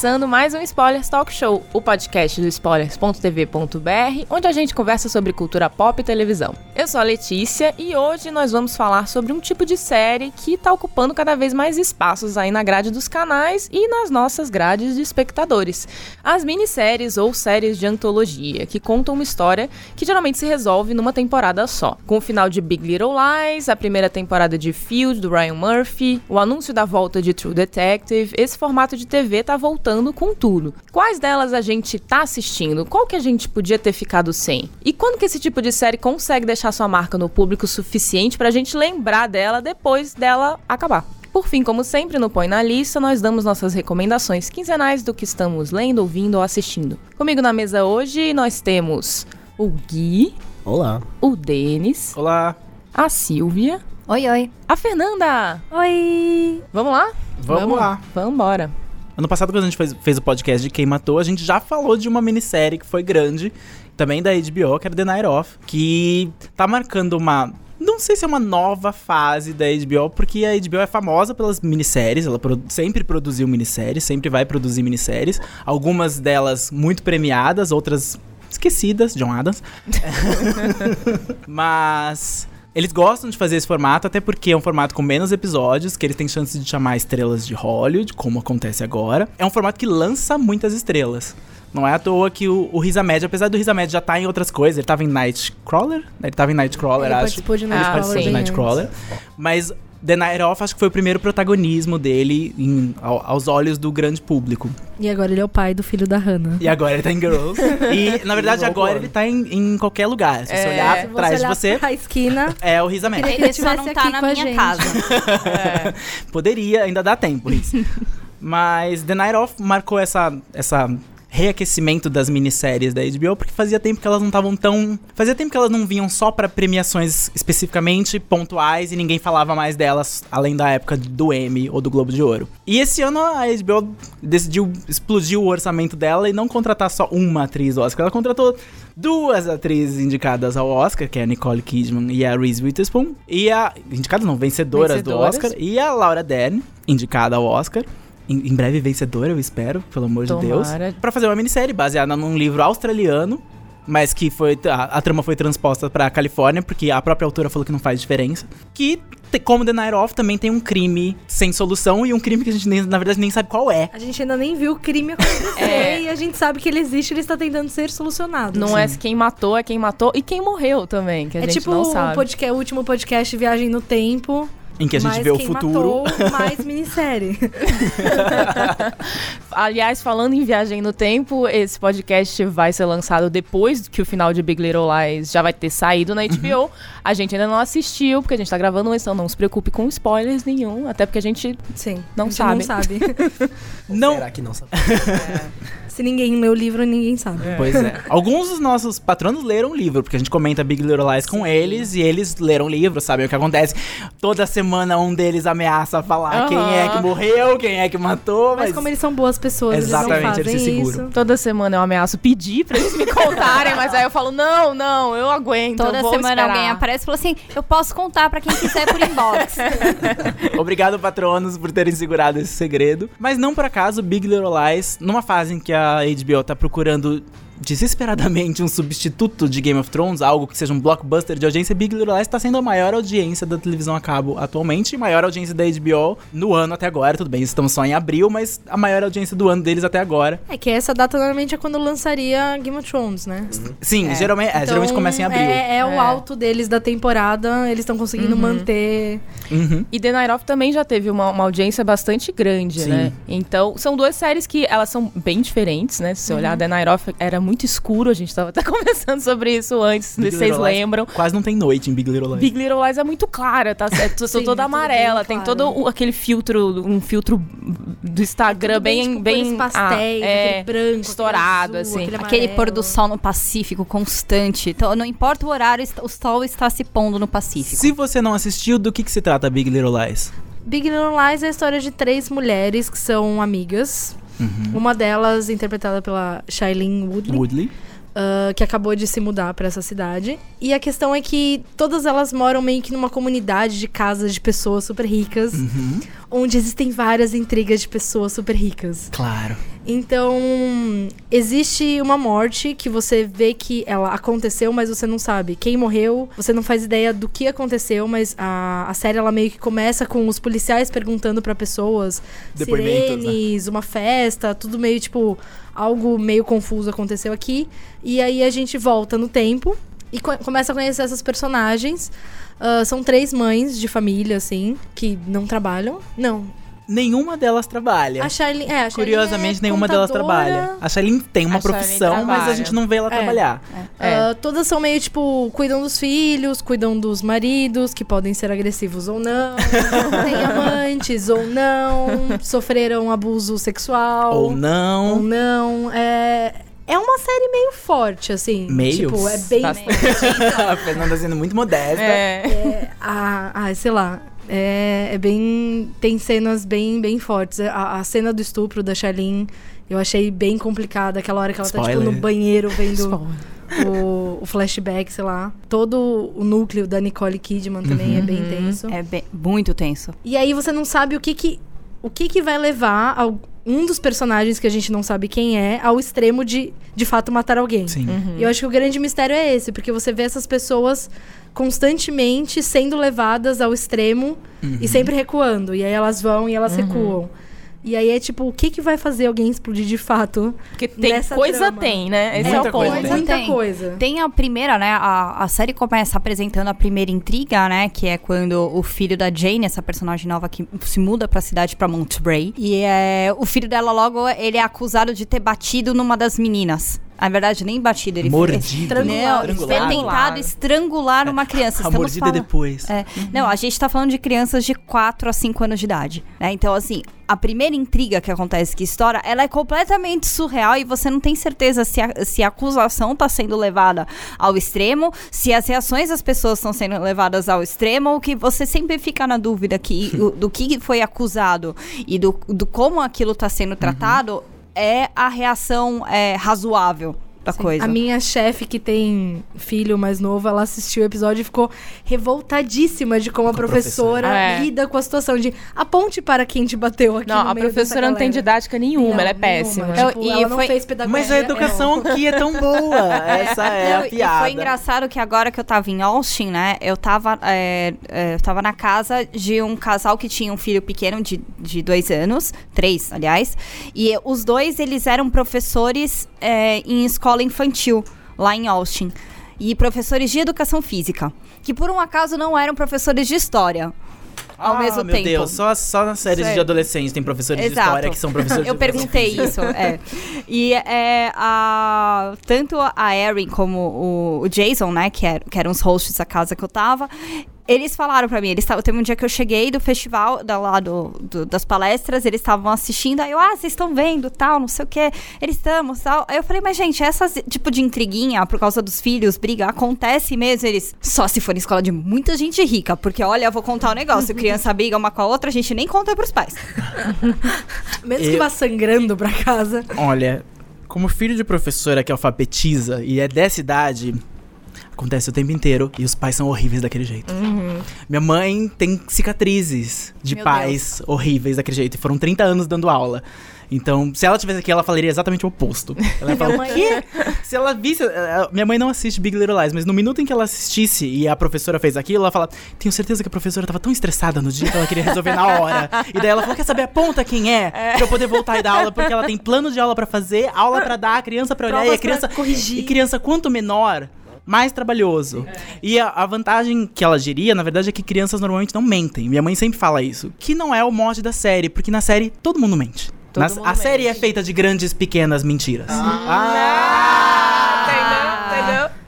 começando mais um Spoilers Talk Show, o podcast do spoilers.tv.br, onde a gente conversa sobre cultura pop e televisão. Eu sou a Letícia e hoje nós vamos falar sobre um tipo de série que está ocupando cada vez mais espaços aí na grade dos canais e nas nossas grades de espectadores. As minisséries ou séries de antologia, que contam uma história que geralmente se resolve numa temporada só. Com o final de Big Little Lies, a primeira temporada de Field, do Ryan Murphy, o anúncio da volta de True Detective, esse formato de TV tá voltando voltando com tudo. Quais delas a gente tá assistindo? Qual que a gente podia ter ficado sem? E quando que esse tipo de série consegue deixar sua marca no público suficiente pra gente lembrar dela depois dela acabar? Por fim, como sempre no Põe na Lista, nós damos nossas recomendações quinzenais do que estamos lendo, ouvindo ou assistindo. Comigo na mesa hoje nós temos o Gui. Olá. O Denis. Olá. A Silvia. Oi, oi. A Fernanda. Oi. Vamos lá? Vamos, Vamos lá. Vamos embora. Ano passado, quando a gente fez, fez o podcast de Quem Matou, a gente já falou de uma minissérie que foi grande, também da HBO, que era The Night Off, que tá marcando uma não sei se é uma nova fase da HBO, porque a HBO é famosa pelas minisséries, ela pro sempre produziu minisséries, sempre vai produzir minisséries, algumas delas muito premiadas, outras esquecidas, John Adams. Mas eles gostam de fazer esse formato, até porque é um formato com menos episódios, que eles têm chance de chamar estrelas de Hollywood, como acontece agora. É um formato que lança muitas estrelas. Não é à toa que o, o Riz Ahmed, apesar do Riz Ahmed já estar tá em outras coisas, ele estava em Nightcrawler, ele estava em Nightcrawler, ele acho. Participou de Nightcrawler, ele participou de Nightcrawler. Mas The Night Off acho que foi o primeiro protagonismo dele em, ao, aos olhos do grande público. E agora ele é o pai do filho da Hannah. E agora ele tá em Girls. e, na verdade, agora ele tá em, em qualquer lugar. Se é, você olhar atrás de você... A esquina... É o Riz Ahmed. Ele só não tá na minha casa. é. Poderia, ainda dá tempo, Riz. Mas The Night Off marcou essa, essa reaquecimento das minisséries da HBO, porque fazia tempo que elas não estavam tão. Fazia tempo que elas não vinham só para premiações especificamente pontuais e ninguém falava mais delas além da época do Emmy ou do Globo de Ouro. E esse ano a HBO decidiu explodir o orçamento dela e não contratar só uma atriz Oscar, ela contratou duas atrizes indicadas ao Oscar, que é a Nicole Kidman e a Reese Witherspoon, e a indicadas não, vencedoras, vencedoras. do Oscar, e a Laura Dern, indicada ao Oscar em, em breve vencedora, eu espero, pelo amor Tomara. de Deus. Para fazer uma minissérie baseada num livro australiano mas que foi a, a trama foi transposta para Califórnia porque a própria autora falou que não faz diferença. Que como The Night Off também tem um crime sem solução e um crime que a gente nem, na verdade nem sabe qual é. A gente ainda nem viu o crime acontecer é. e a gente sabe que ele existe, ele está tentando ser solucionado. Não é quem matou, é quem matou e quem morreu também, que a é gente tipo não sabe. É tipo o último podcast Viagem no Tempo. Em que a gente vê o futuro. Matou, mais minissérie. Aliás, falando em viagem no tempo, esse podcast vai ser lançado depois que o final de Big Little Lies já vai ter saído na HBO. Uhum. A gente ainda não assistiu, porque a gente tá gravando isso, então não se preocupe com spoilers nenhum, até porque a gente Sim, não a gente sabe. Não sabe. não. Será que não sabe? É. Se ninguém lê o livro, ninguém sabe. É. Pois é. Alguns dos nossos patronos leram o livro, porque a gente comenta Big Little Lies com eles e eles leram o livro, sabem o que acontece. Toda semana um deles ameaça falar uhum. quem é que morreu, quem é que matou. Mas, mas como eles são boas pessoas, Exatamente, eles, eles se seguram. Isso. Toda semana eu ameaço pedir pra eles me contarem, mas aí eu falo: não, não, eu aguento. Toda eu semana esperar. alguém aparece e fala assim: eu posso contar pra quem quiser por inbox. Obrigado, patronos, por terem segurado esse segredo. Mas não por acaso, Big Little Lies, numa fase em que a HBO tá procurando desesperadamente um substituto de Game of Thrones, algo que seja um blockbuster de audiência, Big Little Lies está sendo a maior audiência da televisão a cabo atualmente, e maior audiência da HBO no ano até agora, tudo bem, estamos só em abril, mas a maior audiência do ano deles até agora. É que essa data normalmente é quando lançaria Game of Thrones, né? Sim, é. Geralmente, é, então, geralmente começa em abril. É, é o é. alto deles da temporada, eles estão conseguindo uhum. manter. Uhum. E The Night Off também já teve uma, uma audiência bastante grande, Sim. né? Então, são duas séries que elas são bem diferentes, né? Se você olhar, uhum. The Night Off era muito muito escuro, a gente tava até conversando sobre isso antes, Big se vocês Little Lies lembram. Quase não tem noite em Big Little Lies. Big Little Lies é muito clara, tá certo? Sim, toda é amarela, tem claro. todo o- aquele filtro, um filtro do Instagram Tudo bem, tipo, bem, cores pastéis, ah, é, aquele branco, estourado, aquele azul, assim. aquele Aquele pôr do sol no Pacífico constante. Então, não importa o horário, o sol está se pondo no Pacífico. Se você não assistiu, do que, que se trata Big Little Lies? Big Little Lies é a história de três mulheres que são amigas. Uhum. Uma delas interpretada pela Shailene Woodley, Woodley. ah, que acabou de se mudar pra essa cidade. E a questão é que todas elas moram meio que numa comunidade de casas de pessoas super ricas, Uhum. Onde existem várias intrigas de pessoas super ricas. Claro. Então, existe uma morte que você vê que ela aconteceu, mas você não sabe quem morreu, você não faz ideia do que aconteceu, mas a, a série ela meio que começa com os policiais perguntando pra pessoas, né? sirenes, uma festa, tudo meio tipo algo meio confuso aconteceu aqui. E aí a gente volta no tempo e co- começa a conhecer essas personagens. Ah, são três mães de família, assim, que não trabalham. Não. Nenhuma delas trabalha. A Charlene, é, a Charlene Curiosamente, é nenhuma delas contadora. trabalha. A Shailene tem uma A profissão, mas a gente não vê ela É. trabalhar. É. Ah, todas são meio tipo, cuidam dos filhos, cuidam dos maridos, que podem ser agressivos ou não, têm amantes ou não, sofreram abuso sexual Ou não. ou não. É, é uma série meio forte, assim. Meio? Tipo, é bem. Bastante. a Fernanda sendo muito modesta. É. É, ah, ah, sei lá. É, é bem. Tem cenas bem, bem fortes. A, a cena do estupro da Charlene eu achei bem complicada. Aquela hora que ela tá, tipo, Spoiler. no banheiro vendo Spoiler. o, o flashback, sei lá. Todo o núcleo da Nicole Kidman também é bem tenso. É bem- muito tenso. E aí você não sabe o que que, o que, que vai levar ao- um dos personagens que a gente não sabe quem é ao extremo de, de fato, matar alguém. Sim. E eu acho que o grande mistério é esse, porque você vê essas pessoas constantemente sendo levadas ao extremo e sempre recuando. E aí elas vão e elas recuam. E aí é tipo, o que, que vai fazer alguém explodir de fato? Porque tem Nessa coisa trama. tem, né? Esse Muita é o ponto. coisa tem. Muita Tem. coisa. Tem a primeira, né? A, a série começa apresentando a primeira intriga, né? Que é quando o filho da Jane, essa personagem nova que se muda pra cidade, pra Montbray. E é, o filho dela logo, ele é acusado de ter batido numa das meninas. Na verdade, nem batido, ele Mordido. Não, Estrangulado. foi tentado estrangular uma criança. A Estamos mordida é falando- depois. É. Não, a gente tá falando de crianças de 4 a 5 anos de idade. Né? Então, assim, a primeira intriga que acontece, que estoura, ela é completamente surreal e você não tem certeza se a, se a acusação tá sendo levada ao extremo, se as reações das pessoas estão sendo levadas ao extremo, ou que você sempre fica na dúvida que, do que foi acusado e do, do como aquilo tá sendo tratado, é a reação é, razoável da coisa. A minha chefe, que tem filho mais novo, ela assistiu o episódio e ficou revoltadíssima de como a Com a professora, professora. É. lida com a situação de aponte para quem te bateu aqui Não, no a meio professora dessa não tem galera." didática nenhuma, Não, ela é nenhuma. péssima. Eu- Tipo, e ela não foi- fez pedagogia. Mas a educação aqui é tão boa. Essa é Não, a e piada. foi engraçado que agora que eu tava em Austin, né? Eu tava, é, é, eu tava na casa de um casal que tinha um filho pequeno de, de dois anos, três, aliás. E os dois, eles eram professores é, em escola infantil, lá em Austin. E professores de educação física. Que por um acaso não eram professores de história. Ao Ah, mesmo meu tempo. Deus, só, só nas séries de Sério. adolescentes tem professores de Exato. história que são professores de Eu perguntei isso, é. E é, a, tanto a Erin como o, o Jason, né, que, era, que eram os hosts da casa que eu tava, eles falaram pra mim, eles tavam, teve um dia que eu cheguei do festival, da, lá do, do- das palestras, eles estavam assistindo, aí eu, ah, vocês estão vendo, tal, não sei o quê, eles estamos, tal. Aí eu falei, mas gente, essa tipo de intriguinha por causa dos filhos, briga, acontece mesmo, eles, só se for em escola de muita gente rica, porque olha, eu vou contar um negócio, criança briga uma com a outra, a gente nem conta pros pais. Mesmo que Eu- vá sangrando pra casa. Olha, como filho de professora que alfabetiza e é dessa idade, acontece o tempo inteiro e os pais são horríveis daquele jeito. Minha mãe tem cicatrizes de Meu pais horríveis daquele jeito e foram 30 anos dando aula. Então, se ela tivesse aqui, ela falaria exatamente o oposto. Ela ia falar, o quê? Se ela visse... eh, Minha mãe não assiste Big Little Lies, mas no minuto em que ela assistisse e a professora fez aquilo, ela fala, tenho certeza que a professora tava tão estressada no dia que ela queria resolver na hora. E daí ela falou, quer saber, aponta quem é, pra eu poder voltar e dar aula, porque ela tem plano de aula pra fazer, aula pra dar, criança pra olhar, e a Provas criança... corrigir. E criança, quanto menor... Mais trabalhoso. E a, a vantagem que ela diria, na verdade, é que crianças normalmente não mentem. Minha mãe sempre fala isso. Que não é o mote da série, porque na série todo mundo mente. Todo Nas- mundo a série é mente. feita de grandes, pequenas mentiras. Ah!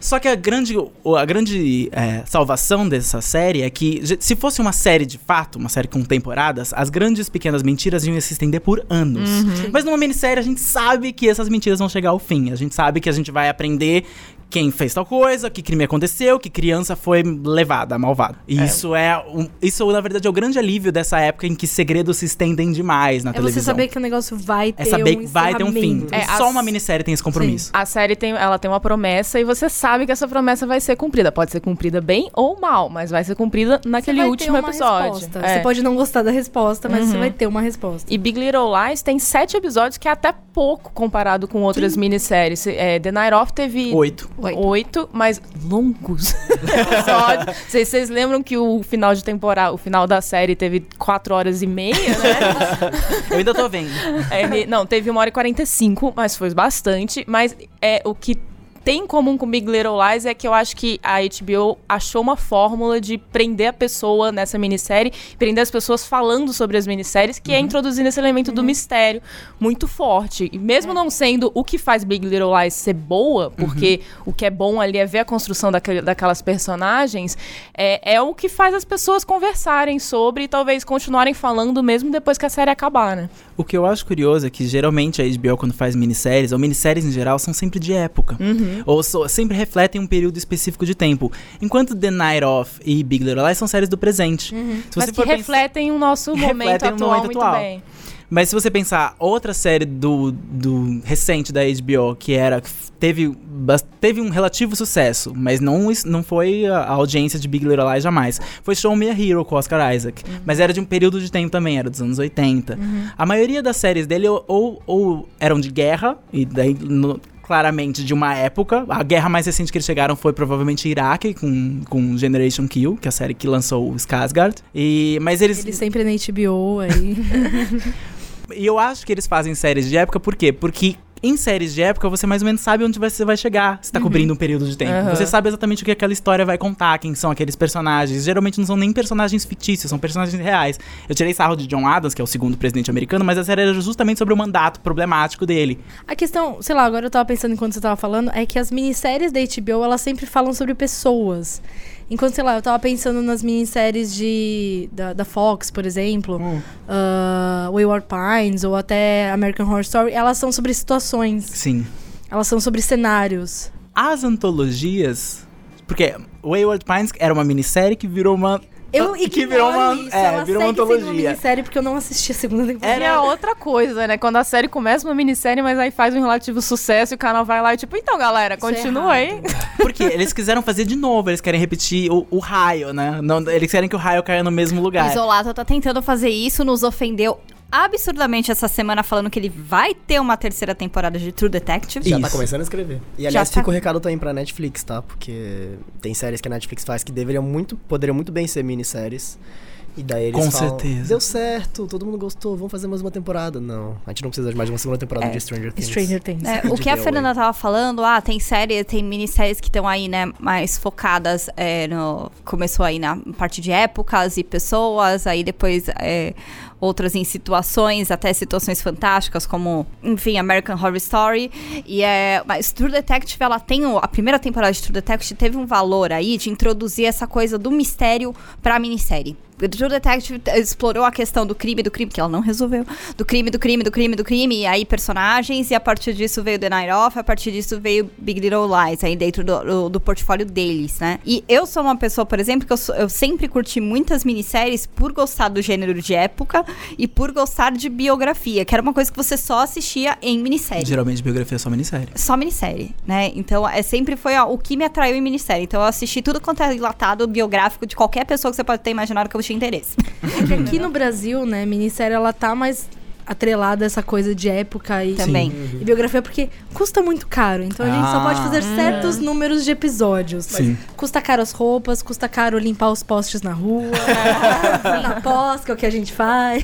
Só que a grande, a grande é, salvação dessa série é que, se fosse uma série de fato, uma série com temporadas, as grandes pequenas mentiras iam se estender por anos. Mas numa minissérie a gente sabe que essas mentiras vão chegar ao fim. A gente sabe que a gente vai aprender quem fez tal coisa, que crime aconteceu, que criança foi levada, malvada. E isso é, um- isso na verdade é o grande alívio dessa época em que segredos se estendem demais na É televisão. você saber que o negócio vai ter é saber um que vai ter um fim. É, Só as- uma minissérie tem esse compromisso. A série tem, ela tem uma promessa e você sabe que essa promessa vai ser cumprida. Pode ser cumprida bem ou mal, mas vai ser cumprida Você naquele último uma episódio. resposta. É. Você pode não gostar da resposta, mas Uhum. você vai ter uma resposta. E Big Little Lies tem sete episódios, que é até pouco comparado com outras minisséries. É, The Night Off teve Oito. Oito, mas longos episódios. Vocês, vocês lembram que o final de temporada, o final da série teve quatro horas e meia, né? Eu ainda tô vendo. É, não, teve uma hora e 45, mas foi bastante. Mas é o que tem em comum com Big Little Lies é que eu acho que a HBO achou uma fórmula de prender a pessoa nessa minissérie, prender as pessoas falando sobre as minisséries, que é introduzindo esse elemento do mistério muito forte. E mesmo não sendo o que faz Big Little Lies ser boa, porque o que é bom ali é ver a construção daquele- daquelas personagens, é, é o que faz as pessoas conversarem sobre e talvez continuarem falando mesmo depois que a série acabar, né? O que eu acho curioso é que geralmente a HBO, quando faz minisséries, ou minisséries em geral, são sempre de época. Uhum. Ou so- sempre refletem um período específico de tempo. Enquanto The Night Off e Big Little Lies são séries do presente. Se Uhum. Mas que pensar- refletem o nosso momento atual momento muito atual. bem. Mas se você pensar, outra série do, do recente da HBO, que era. Teve, teve um relativo sucesso, mas não, não foi a, audiência de Big Little Lies jamais. Foi Show Me a Hero com Oscar Isaac. Mas era de um período de tempo também, era dos anos 80. A maioria das séries dele ou, ou, ou eram de guerra, e daí. no- Claramente de uma época. A guerra mais recente que eles chegaram foi provavelmente Iraque, com, com Generation Kill, que é a série que lançou o Skarsgård. E, mas eles, Ele sempre na HBO aí. e eu acho que eles fazem séries de época, por quê? Porque em séries de época você mais ou menos sabe onde você vai chegar. Você tá cobrindo um período de tempo. Aham. Você sabe exatamente o que aquela história vai contar, quem são aqueles personagens. Geralmente não são nem personagens fictícios, são personagens reais. Eu tirei sarro de John Adams, que é o segundo presidente americano, mas a série era justamente sobre o mandato problemático dele. A questão, sei lá, agora eu tava pensando enquanto você tava falando, é que as minisséries da HBO, elas sempre falam sobre pessoas. Enquanto, sei lá, eu tava pensando nas minisséries de, da, da Fox, por exemplo, ah, Wayward Pines, ou até American Horror Story, elas são sobre situações, Sim. elas são sobre cenários. As antologias. Porque Wayward Pines era uma minissérie que virou uma. Eu que virou uma. isso, é, ela virou uma segue sendo uma antologia. minissérie porque eu não assisti a segunda temporada. Era outra coisa, né? Quando a série começa uma minissérie, mas aí faz um relativo sucesso e o canal vai lá e tipo, então, galera, Isso é continua aí. Porque eles quiseram fazer de novo, eles querem repetir o, o raio, né? Não, eles querem que o raio caia no mesmo lugar. Isolato tá tentando fazer isso, nos ofendeu absurdamente essa semana falando que ele vai ter uma terceira temporada de True Detective. Já tá começando a escrever. E Já aliás, tá. fica o recado também pra Netflix, tá? Porque tem séries que a Netflix faz que deveriam muito, poderiam muito bem ser minisséries. E daí eles Com falam, certeza. deu certo, todo mundo gostou, vamos fazer mais uma temporada. Não, a gente não precisa de mais uma segunda temporada de Stranger Things. Stranger Things. É, o que a Fernanda Way. tava falando, ah, tem séries, tem minisséries que estão aí, né, mais focadas é, no. Começou aí na parte de épocas e pessoas, aí depois é, outras em situações, até situações fantásticas, como, enfim, American Horror Story. E é. Mas True Detective, ela tem. o- a primeira temporada de True Detective teve um valor aí de introduzir essa coisa do mistério pra minissérie. O True Detective explorou a questão do crime, do crime, que ela não resolveu. Do crime, do crime, do crime, do crime. E aí personagens, e a partir disso veio The Night Off, a partir disso veio Big Little Lies, aí dentro do, do, do portfólio deles, né? E eu sou uma pessoa, por exemplo, que eu, sou- eu sempre curti muitas minisséries por gostar do gênero de época e por gostar de biografia, que era uma coisa que você só assistia em minissérie Geralmente biografia é só minissérie. só minissérie, né? Então, é sempre foi ó, o que me atraiu em minissérie. Então, eu assisti tudo quanto é enlatado biográfico de qualquer pessoa que você pode ter imaginado que eu interesse. É que aqui no Brasil, né, minissérie ela tá mais atrelada a essa coisa de época e, Também. e biografia, porque custa muito caro. Então a gente só pode fazer Ah. certos números de episódios. Sim. Custa caro as roupas, custa caro limpar os postes na rua, na pós, que é o que a gente faz.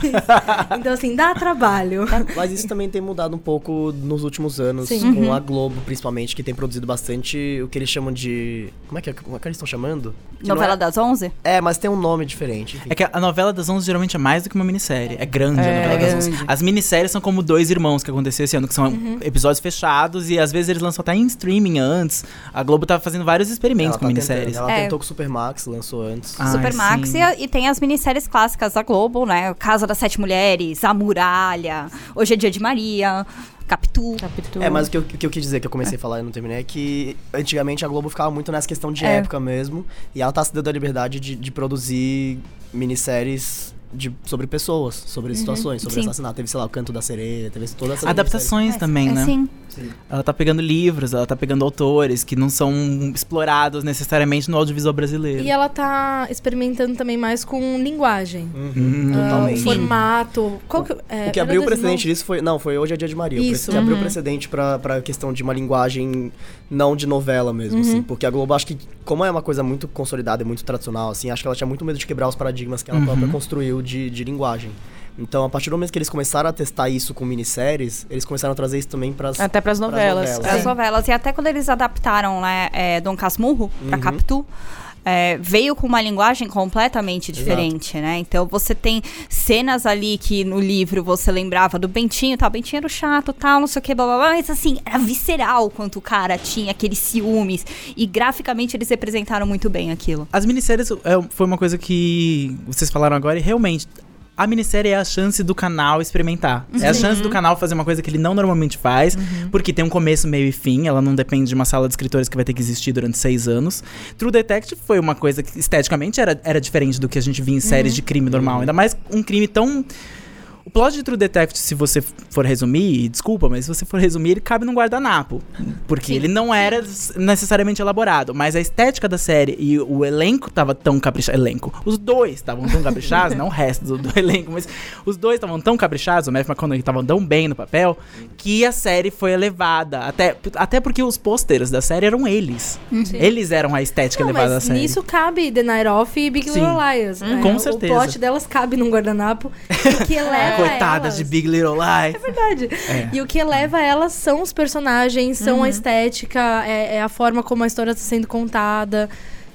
Então, assim, dá trabalho. Mas isso também tem mudado um pouco nos últimos anos, Sim. com a Globo, principalmente, que tem produzido bastante o que eles chamam de. Como é que, é- como é que eles estão chamando? Que Novela é... das 11? é, mas tem um nome diferente. enfim. É que a novela das 11 geralmente é mais do que uma minissérie. É grande a É, novela é das 11. grande. As minisséries são como dois irmãos que aconteceu esse ano, que são episódios fechados e às vezes eles lançam até em streaming antes. A Globo tá fazendo vários experimentos ela com tá minisséries. tentando, Ela É. tentou com o Supermax, lançou antes. Ah, Supermax e, e tem as minisséries clássicas da Globo, né? Casa das Sete Mulheres, A Muralha, Hoje é Dia de Maria, Capitu. Capitu. É, mas o que, eu, o que eu quis dizer, que eu comecei a falar e não terminei, é que antigamente a Globo ficava muito nessa questão de É. época mesmo. E ela tá se dando a liberdade de, de produzir minisséries de, sobre pessoas, sobre situações, sobre Uhum. sim. assassinato. Teve, sei lá, o Canto da Sereia, teve toda essa Adaptações também, é, né? Sim. Ela tá pegando livros, ela tá pegando autores que não são explorados necessariamente no audiovisual brasileiro. E ela tá experimentando também mais com linguagem. Uhum, totalmente. o formato. Qual que, é, O que abriu o precedente disso foi. Não, foi Hoje é Dia de Maria. O Isso. que abriu o Uhum. precedente pra, pra questão de uma linguagem não de novela mesmo, Uhum. assim. Porque a Globo, acho que, como é uma coisa muito consolidada e muito tradicional, assim, acho que ela tinha muito medo de quebrar os paradigmas que ela Uhum. própria construiu de, de linguagem. Então, a partir do momento que eles começaram a testar isso com minisséries, eles começaram a trazer isso também pras. Até pras novelas. novelas. As É. novelas. E até quando eles adaptaram, né, é, Dom Casmurro pra Uhum. Capitu, é, veio com uma linguagem completamente diferente, né? Então você tem cenas ali que no livro você lembrava do Bentinho, tal, Bentinho era o chato, tal, não sei o que, blá blá blá, mas assim, era visceral quanto o cara tinha aqueles ciúmes. E graficamente eles representaram muito bem aquilo. As minisséries é, foi uma coisa que vocês falaram agora e realmente. A minissérie é a chance do canal experimentar. É a chance do canal fazer uma coisa que ele não normalmente faz, porque tem um começo, meio e fim. Ela não depende de uma sala de escritores que vai ter que existir durante seis anos. True Detective foi uma coisa que esteticamente era, era diferente do que a gente via em séries de crime normal. Ainda mais um crime tão. O plot de True Detective, se você for resumir, desculpa, mas se você for resumir, ele cabe num guardanapo. Porque ele não era necessariamente elaborado. Mas a estética da série e o elenco tava tão caprichado. Elenco. Os dois estavam tão caprichados, não o resto do, do elenco, mas os dois estavam tão caprichados, o Matthew McConaughey estavam tão bem no papel, que a série foi elevada. Até, até porque os pôsteres da série eram eles. Eles eram a estética Não, elevada da mas série. nisso cabe The Night Off e Big Sim. Little. Hum, né? com o certeza. plot delas cabe num guardanapo. O que eleva Coitadas elas... de Big Little Lies. É verdade. É. E o que eleva elas são os personagens, são Uhum. a estética, é, é a forma como a história está sendo contada.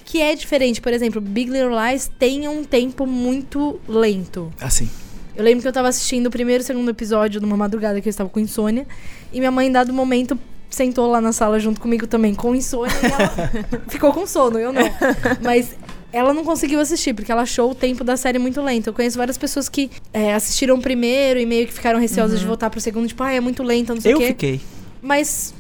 Que é diferente. Por exemplo, Big Little Lies tem um tempo muito lento. Assim. Eu lembro que eu tava assistindo o primeiro e segundo episódio numa madrugada que eu estava com insônia. E minha mãe, em dado momento, sentou lá na sala junto comigo também com insônia. E ela ficou com sono, eu não. Mas ela não conseguiu assistir, porque ela achou o tempo da série muito lento. Eu conheço várias pessoas que é, assistiram o primeiro e meio que ficaram receosas de voltar pro segundo. Tipo, ah, é muito lenta, não sei o Eu quê. fiquei. Mas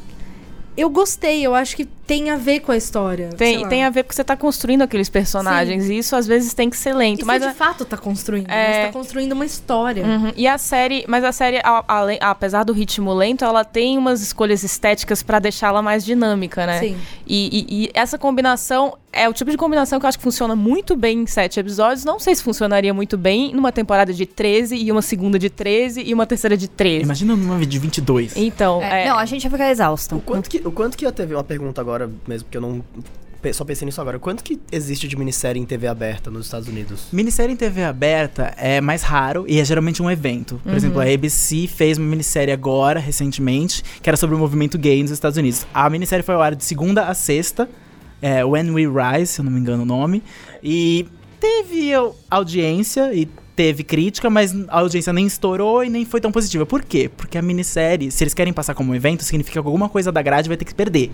eu gostei, eu acho que tem a ver com a história. Tem, tem a ver porque você tá construindo aqueles personagens. E isso às vezes tem que ser lento. Isso mas de a- fato tá construindo. É. Mas tá construindo uma história. Uhum. E a série, mas a série, a- além- apesar do ritmo lento, ela tem umas escolhas estéticas pra deixá-la mais dinâmica, né? Sim. E, e- e essa combinação é o tipo de combinação que eu acho que funciona muito bem em sete episódios. Não sei se funcionaria muito bem numa temporada de 13 e uma segunda de 13 e uma terceira de 13. Imagina numa de 22. Então, É, é, Não, a gente ia ficar exausto. O quanto, que, o quanto que a TV, uma pergunta agora mesmo, porque eu não. Só pensei nisso agora. Quanto que existe de minissérie em TV aberta nos Estados Unidos? Minissérie em TV aberta é mais raro e é geralmente um evento. Por exemplo, a ABC fez uma minissérie agora, recentemente, que era sobre o movimento gay nos Estados Unidos. A minissérie foi ao ar de segunda a sexta, é, When We Rise, se eu não me engano o nome. E teve au- audiência e teve crítica, mas a audiência nem estourou e nem foi tão positiva. Por quê? Porque a minissérie, se eles querem passar como um evento, significa que alguma coisa da grade vai ter que perder.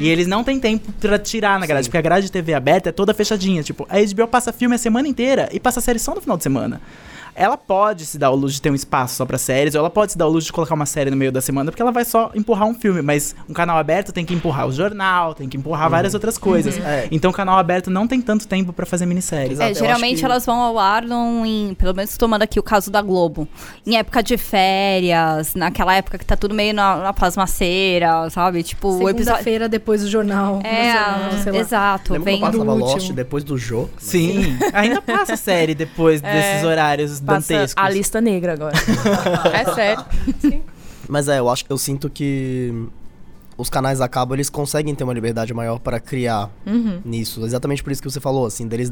E eles não têm tempo pra tirar na grade, porque a grade de TV aberta é toda fechadinha. Tipo, a HBO passa filme a semana inteira e passa série só no final de semana. Ela pode se dar o luxo de ter um espaço só pra séries, ou ela pode se dar o luxo de colocar uma série no meio da semana, porque ela vai só empurrar um filme. Mas um canal aberto tem que empurrar o jornal, tem que empurrar várias outras coisas. É. Então o canal aberto não tem tanto tempo pra fazer minisséries. É, geralmente que- elas vão ao ar num, em, pelo menos tomando aqui o caso da Globo, em época de férias, naquela época que tá tudo meio na, na pasmaceira, sabe? Tipo, o episódio. Segunda-feira depois do jornal. É, nacional, sei lá. exato. Lembra Vem quando passava do Lost último. depois do Jô? Sim, ainda passa série depois desses horários passa dantescos. a lista negra agora. é sério. Mas é, eu acho eu sinto que os canais a cabo eles conseguem ter uma liberdade maior para criar Uhum. nisso. Exatamente por isso que você falou, assim, deles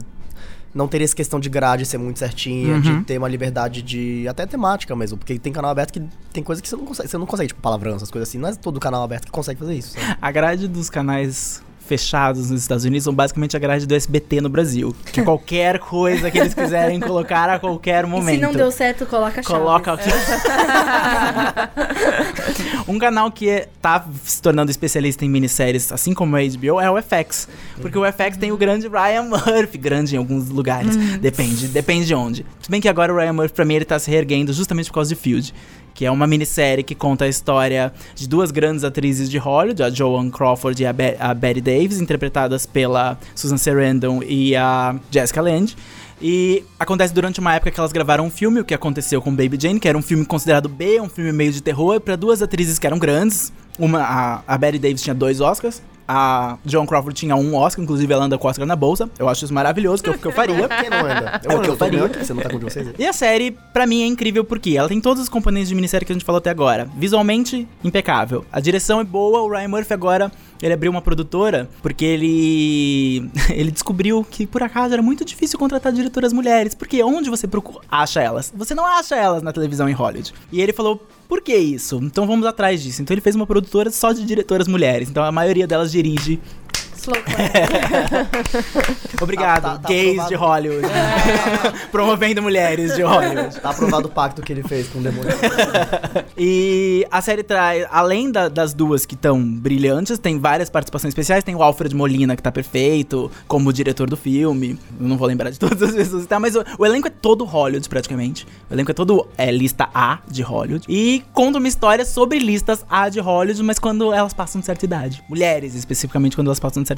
não ter essa questão de grade ser muito certinha, Uhum. de ter uma liberdade de até temática mesmo, porque tem canal aberto que tem coisa que você não consegue, você não consegue, tipo palavrão, essas coisas assim, não é todo canal aberto que consegue fazer isso. sabe? A grade dos canais fechados nos Estados Unidos são basicamente a grade do SBT no Brasil. Que qualquer coisa que eles quiserem colocar a qualquer E momento. se não deu certo, coloca a chave. Coloca aqui. um canal que é- tá se tornando especialista em minisséries, assim como a HBO, é o FX. Porque o FX tem o grande Ryan Murphy, grande em alguns lugares. Depende, depende de onde. Se bem que agora o Ryan Murphy, pra mim, ele tá se reerguendo justamente por causa de Field. Que é uma minissérie que conta a história de duas grandes atrizes de Hollywood, a Joan Crawford e a, Be a Betty Davis, interpretadas pela Susan Sarandon e a Jessica Lange. E acontece durante uma época que elas gravaram um filme, o que aconteceu com Baby Jane, que era um filme considerado B, um filme meio de terror, pra duas atrizes que eram grandes. Uma, a, a Betty Davis tinha dois Oscars, a Joan Crawford tinha um Oscar, inclusive ela anda com o Oscar na bolsa. Eu acho isso maravilhoso, que é o que eu faria. Quem não anda? É o que eu faria. aqui, Você não tá com vocês? E a série, pra mim, é incrível porque ela tem todos os componentes de minissérie que a gente falou até agora. Visualmente, impecável. A direção é boa, o Ryan Murphy agora, ele abriu uma produtora porque ele ele descobriu que por acaso era muito difícil contratar diretoras mulheres, porque onde você procura, acha elas? Você não acha elas na televisão em Hollywood. E ele falou: "Por que isso? Então vamos atrás disso". Então ele fez uma produtora só de diretoras mulheres. Então a maioria delas dirige. Slow clap. Obrigado, Tá- tá- tá gays aprovado. de Hollywood. Promovendo mulheres de Hollywood. Tá aprovado o pacto que ele fez com o demônio. E a série traz, além da- das duas que estão brilhantes, tem várias participações especiais. Tem o Alfred Molina, que tá perfeito, como diretor do filme. Eu não vou lembrar de todas as pessoas que tá, mas o, o elenco é todo Hollywood, praticamente. O elenco é todo é, lista A de Hollywood. E conta uma história sobre listas A de Hollywood, mas quando elas passam de certa idade. Mulheres, especificamente, quando elas passam de certa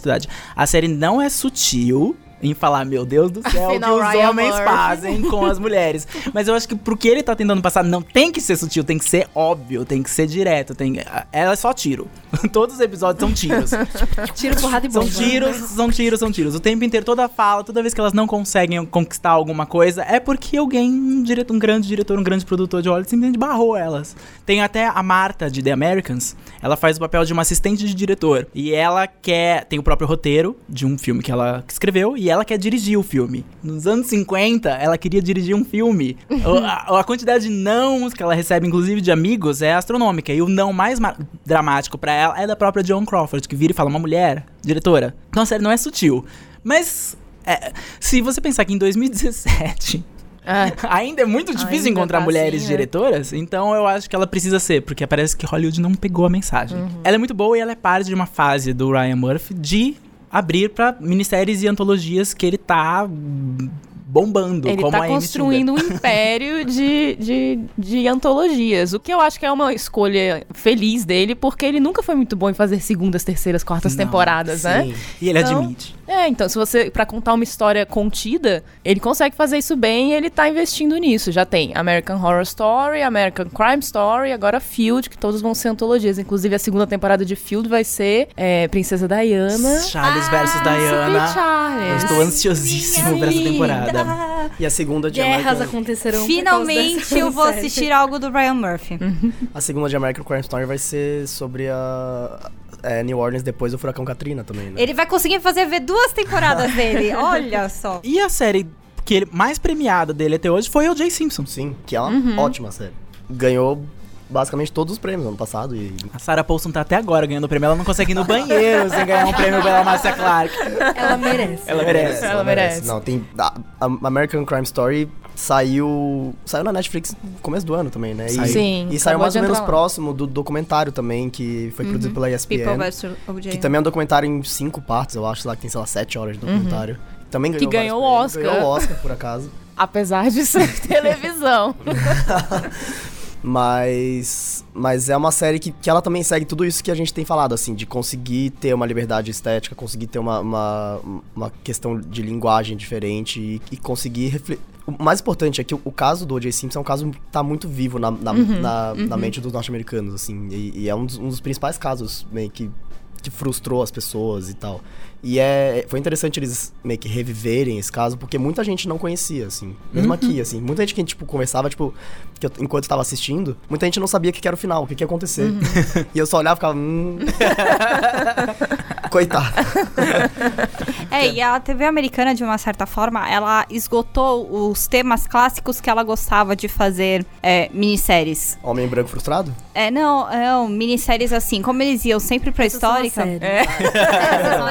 A série não é sutil. Em falar, meu Deus do céu, o que os Ryan homens Murphy. fazem com as mulheres. Mas eu acho que pro que ele tá tentando passar, não tem que ser sutil, tem que ser óbvio, tem que ser direto. Tem... Ela é só tiro. Todos os episódios são tiros. Tiro, porrada e bomba. São tiros, são tiros, são tiros. O tempo inteiro, toda fala, toda vez que elas não conseguem conquistar alguma coisa, é porque alguém, um, diretor, um grande diretor, um grande produtor de Hollywood, simplesmente barrou elas. Tem até a Marta de The Americans, ela faz o papel de uma assistente de diretor. E ela quer. Tem o próprio roteiro de um filme que ela escreveu, e ela quer dirigir o filme. Nos anos 50, ela queria dirigir um filme. A, a quantidade de nãos que ela recebe, inclusive de amigos, é astronômica. E o não mais ma- dramático pra ela é da própria Joan Crawford, que vira e fala: uma mulher, diretora. Então a série não é sutil. Mas. é, se você pensar que em 2017 Ah, ainda é muito difícil encontrar tá mulheres assim, né? diretoras, então eu acho que ela precisa ser, porque parece que Hollywood não pegou a mensagem. Ela é muito boa e ela é parte de uma fase do Ryan Murphy de abrir pra minisséries e antologias que ele tá bombando, ele como tá a construindo um império de, de, de antologias. O que eu acho que é uma escolha feliz dele, porque ele nunca foi muito bom em fazer segundas, terceiras, quartas Não, temporadas, né? Sim. E ele Então, admite. É, então, se você, Pra contar uma história contida, ele consegue fazer isso bem e ele tá investindo nisso. Já tem American Horror Story, American Crime Story, agora Field, que todos vão ser antologias. Inclusive, a segunda temporada de Field vai ser é, Princesa Diana. Charles versus Super Diana. Charles. Eu estou ansiosíssimo pra essa temporada. E a segunda de Guerras American, acontecerão. por Finalmente eu vou assistir algo do Ryan Murphy. a segunda de American Crime Story vai ser sobre a é, New Orleans depois do furacão Katrina também, né? Ele vai conseguir fazer ver duas temporadas dele. Olha só. E a série que ele, mais premiada dele até hoje foi o Jay Simpson. Sim, que é uma ótima série. Ganhou basicamente todos os prêmios ano passado e A Sarah Paulson tá até agora ganhando prêmio. Ela não consegue ir no banheiro sem ganhar um prêmio pela Marcia Clark. Ela merece. Ela merece. Ela merece. Não, tem a, a American Crime Story saiu saiu na Netflix no começo do ano também, né? E, Saiu. Sim, e saiu mais ou menos lá. próximo do documentário também que foi produzido pela ESPN. People vs. OJ. Que também é um documentário em cinco partes, eu acho, lá que tem, sei lá, sete horas de documentário. Também ganhou Que ganhou o Oscar. Ganhou o Oscar, por acaso. Apesar de ser televisão. Mas. Mas é uma série que, que ela também segue tudo isso que a gente tem falado, assim, de conseguir ter uma liberdade estética, conseguir ter uma, uma, uma questão de linguagem diferente e, e conseguir refletir. O mais importante é que o, o caso do O.J. Simpson é um caso que tá muito vivo na, na, na, na mente dos norte-americanos, assim. E, e é um dos, um dos principais casos meio que, que frustrou as pessoas e tal. E é, foi interessante eles meio que reviverem esse caso, porque muita gente não conhecia, assim. Mesmo aqui, assim. Muita gente que, tipo, conversava, tipo, que eu, enquanto estava assistindo, muita gente não sabia o que, que era o final, o que, que ia acontecer. E eu só olhava e ficava, hum. Coitado. É, e a TV americana, de uma certa forma, ela esgotou os temas clássicos que ela gostava de fazer é, minisséries. Homem branco frustrado? É, não, não, minisséries assim, como eles iam sempre pra Essas são as histórica.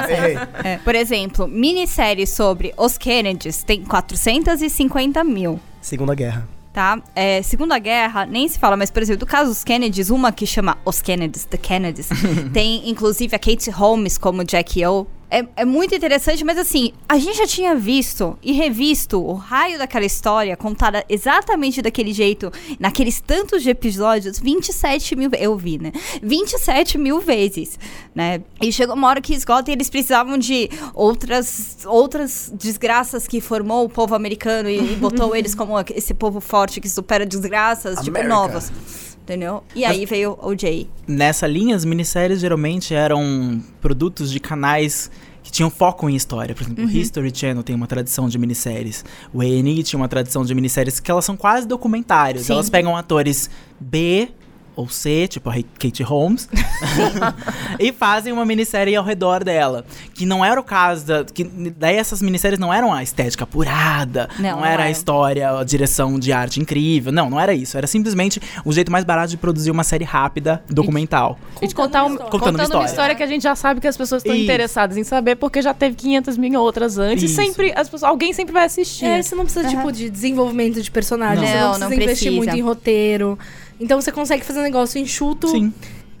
séries. É, por exemplo, minisséries sobre os Kennedys tem 450 mil. Segunda Guerra. Tá? É, Segunda Guerra, nem se fala, mas, por exemplo, do caso dos Kennedys, uma que chama Os Kennedys, The Kennedys, tem inclusive a Kate Holmes como Jackie O. É, é muito interessante, mas assim, a gente já tinha visto e revisto o raio daquela história contada exatamente daquele jeito, naqueles tantos de episódios, 27 mil Eu vi, né? 27 mil vezes, né? E chegou uma hora que esgota e eles precisavam de outras, outras desgraças que formou o povo americano e, e botou eles como esse povo forte que supera desgraças, tipo, America. novas. Entendeu? E aí veio o Jay. Nessa linha, as minisséries geralmente eram produtos de canais que tinham foco em história. Por exemplo, o History Channel tem uma tradição de minisséries. O A&E tinha uma tradição de minisséries que elas são quase documentários. Sim. Elas pegam atores B ou C, tipo a Kate Holmes, e fazem uma minissérie ao redor dela. Que não era o caso da... Que, daí essas minisséries não eram a estética apurada, Não, não, não era a história, a direção de arte incrível. Não, não era isso. Era simplesmente o jeito mais barato de produzir uma série rápida, documental. E de contar um, Contando contando, uma uma, história. história. que a gente já sabe que as pessoas estão interessadas em saber, porque já teve 500 mil outras antes. Isso. E sempre, as pessoas, alguém sempre vai assistir. É, você não precisa, tipo, de desenvolvimento de personagem. Não. você não Não, precisa não investir precisa. muito em roteiro. Então você consegue fazer um negócio enxuto, Sim.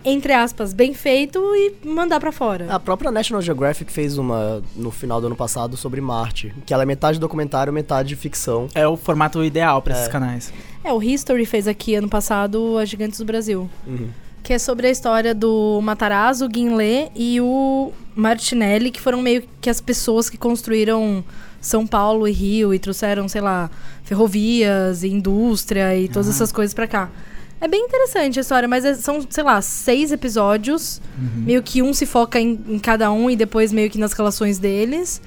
entre aspas, bem feito e mandar pra fora. A própria National Geographic fez uma no final do ano passado sobre Marte, que ela é metade documentário, metade ficção. É o formato ideal pra esses É. canais. É, o History fez aqui ano passado As Gigantes do Brasil. Uhum. Que é sobre a história do Matarazzo, o Guinlé e o Martinelli, que foram meio que as pessoas que construíram São Paulo e Rio e trouxeram, sei lá, ferrovias e indústria e todas essas coisas pra cá. É bem interessante a história, mas é- são, sei lá, seis episódios. Meio que um se foca em, em cada um e depois meio que nas relações deles.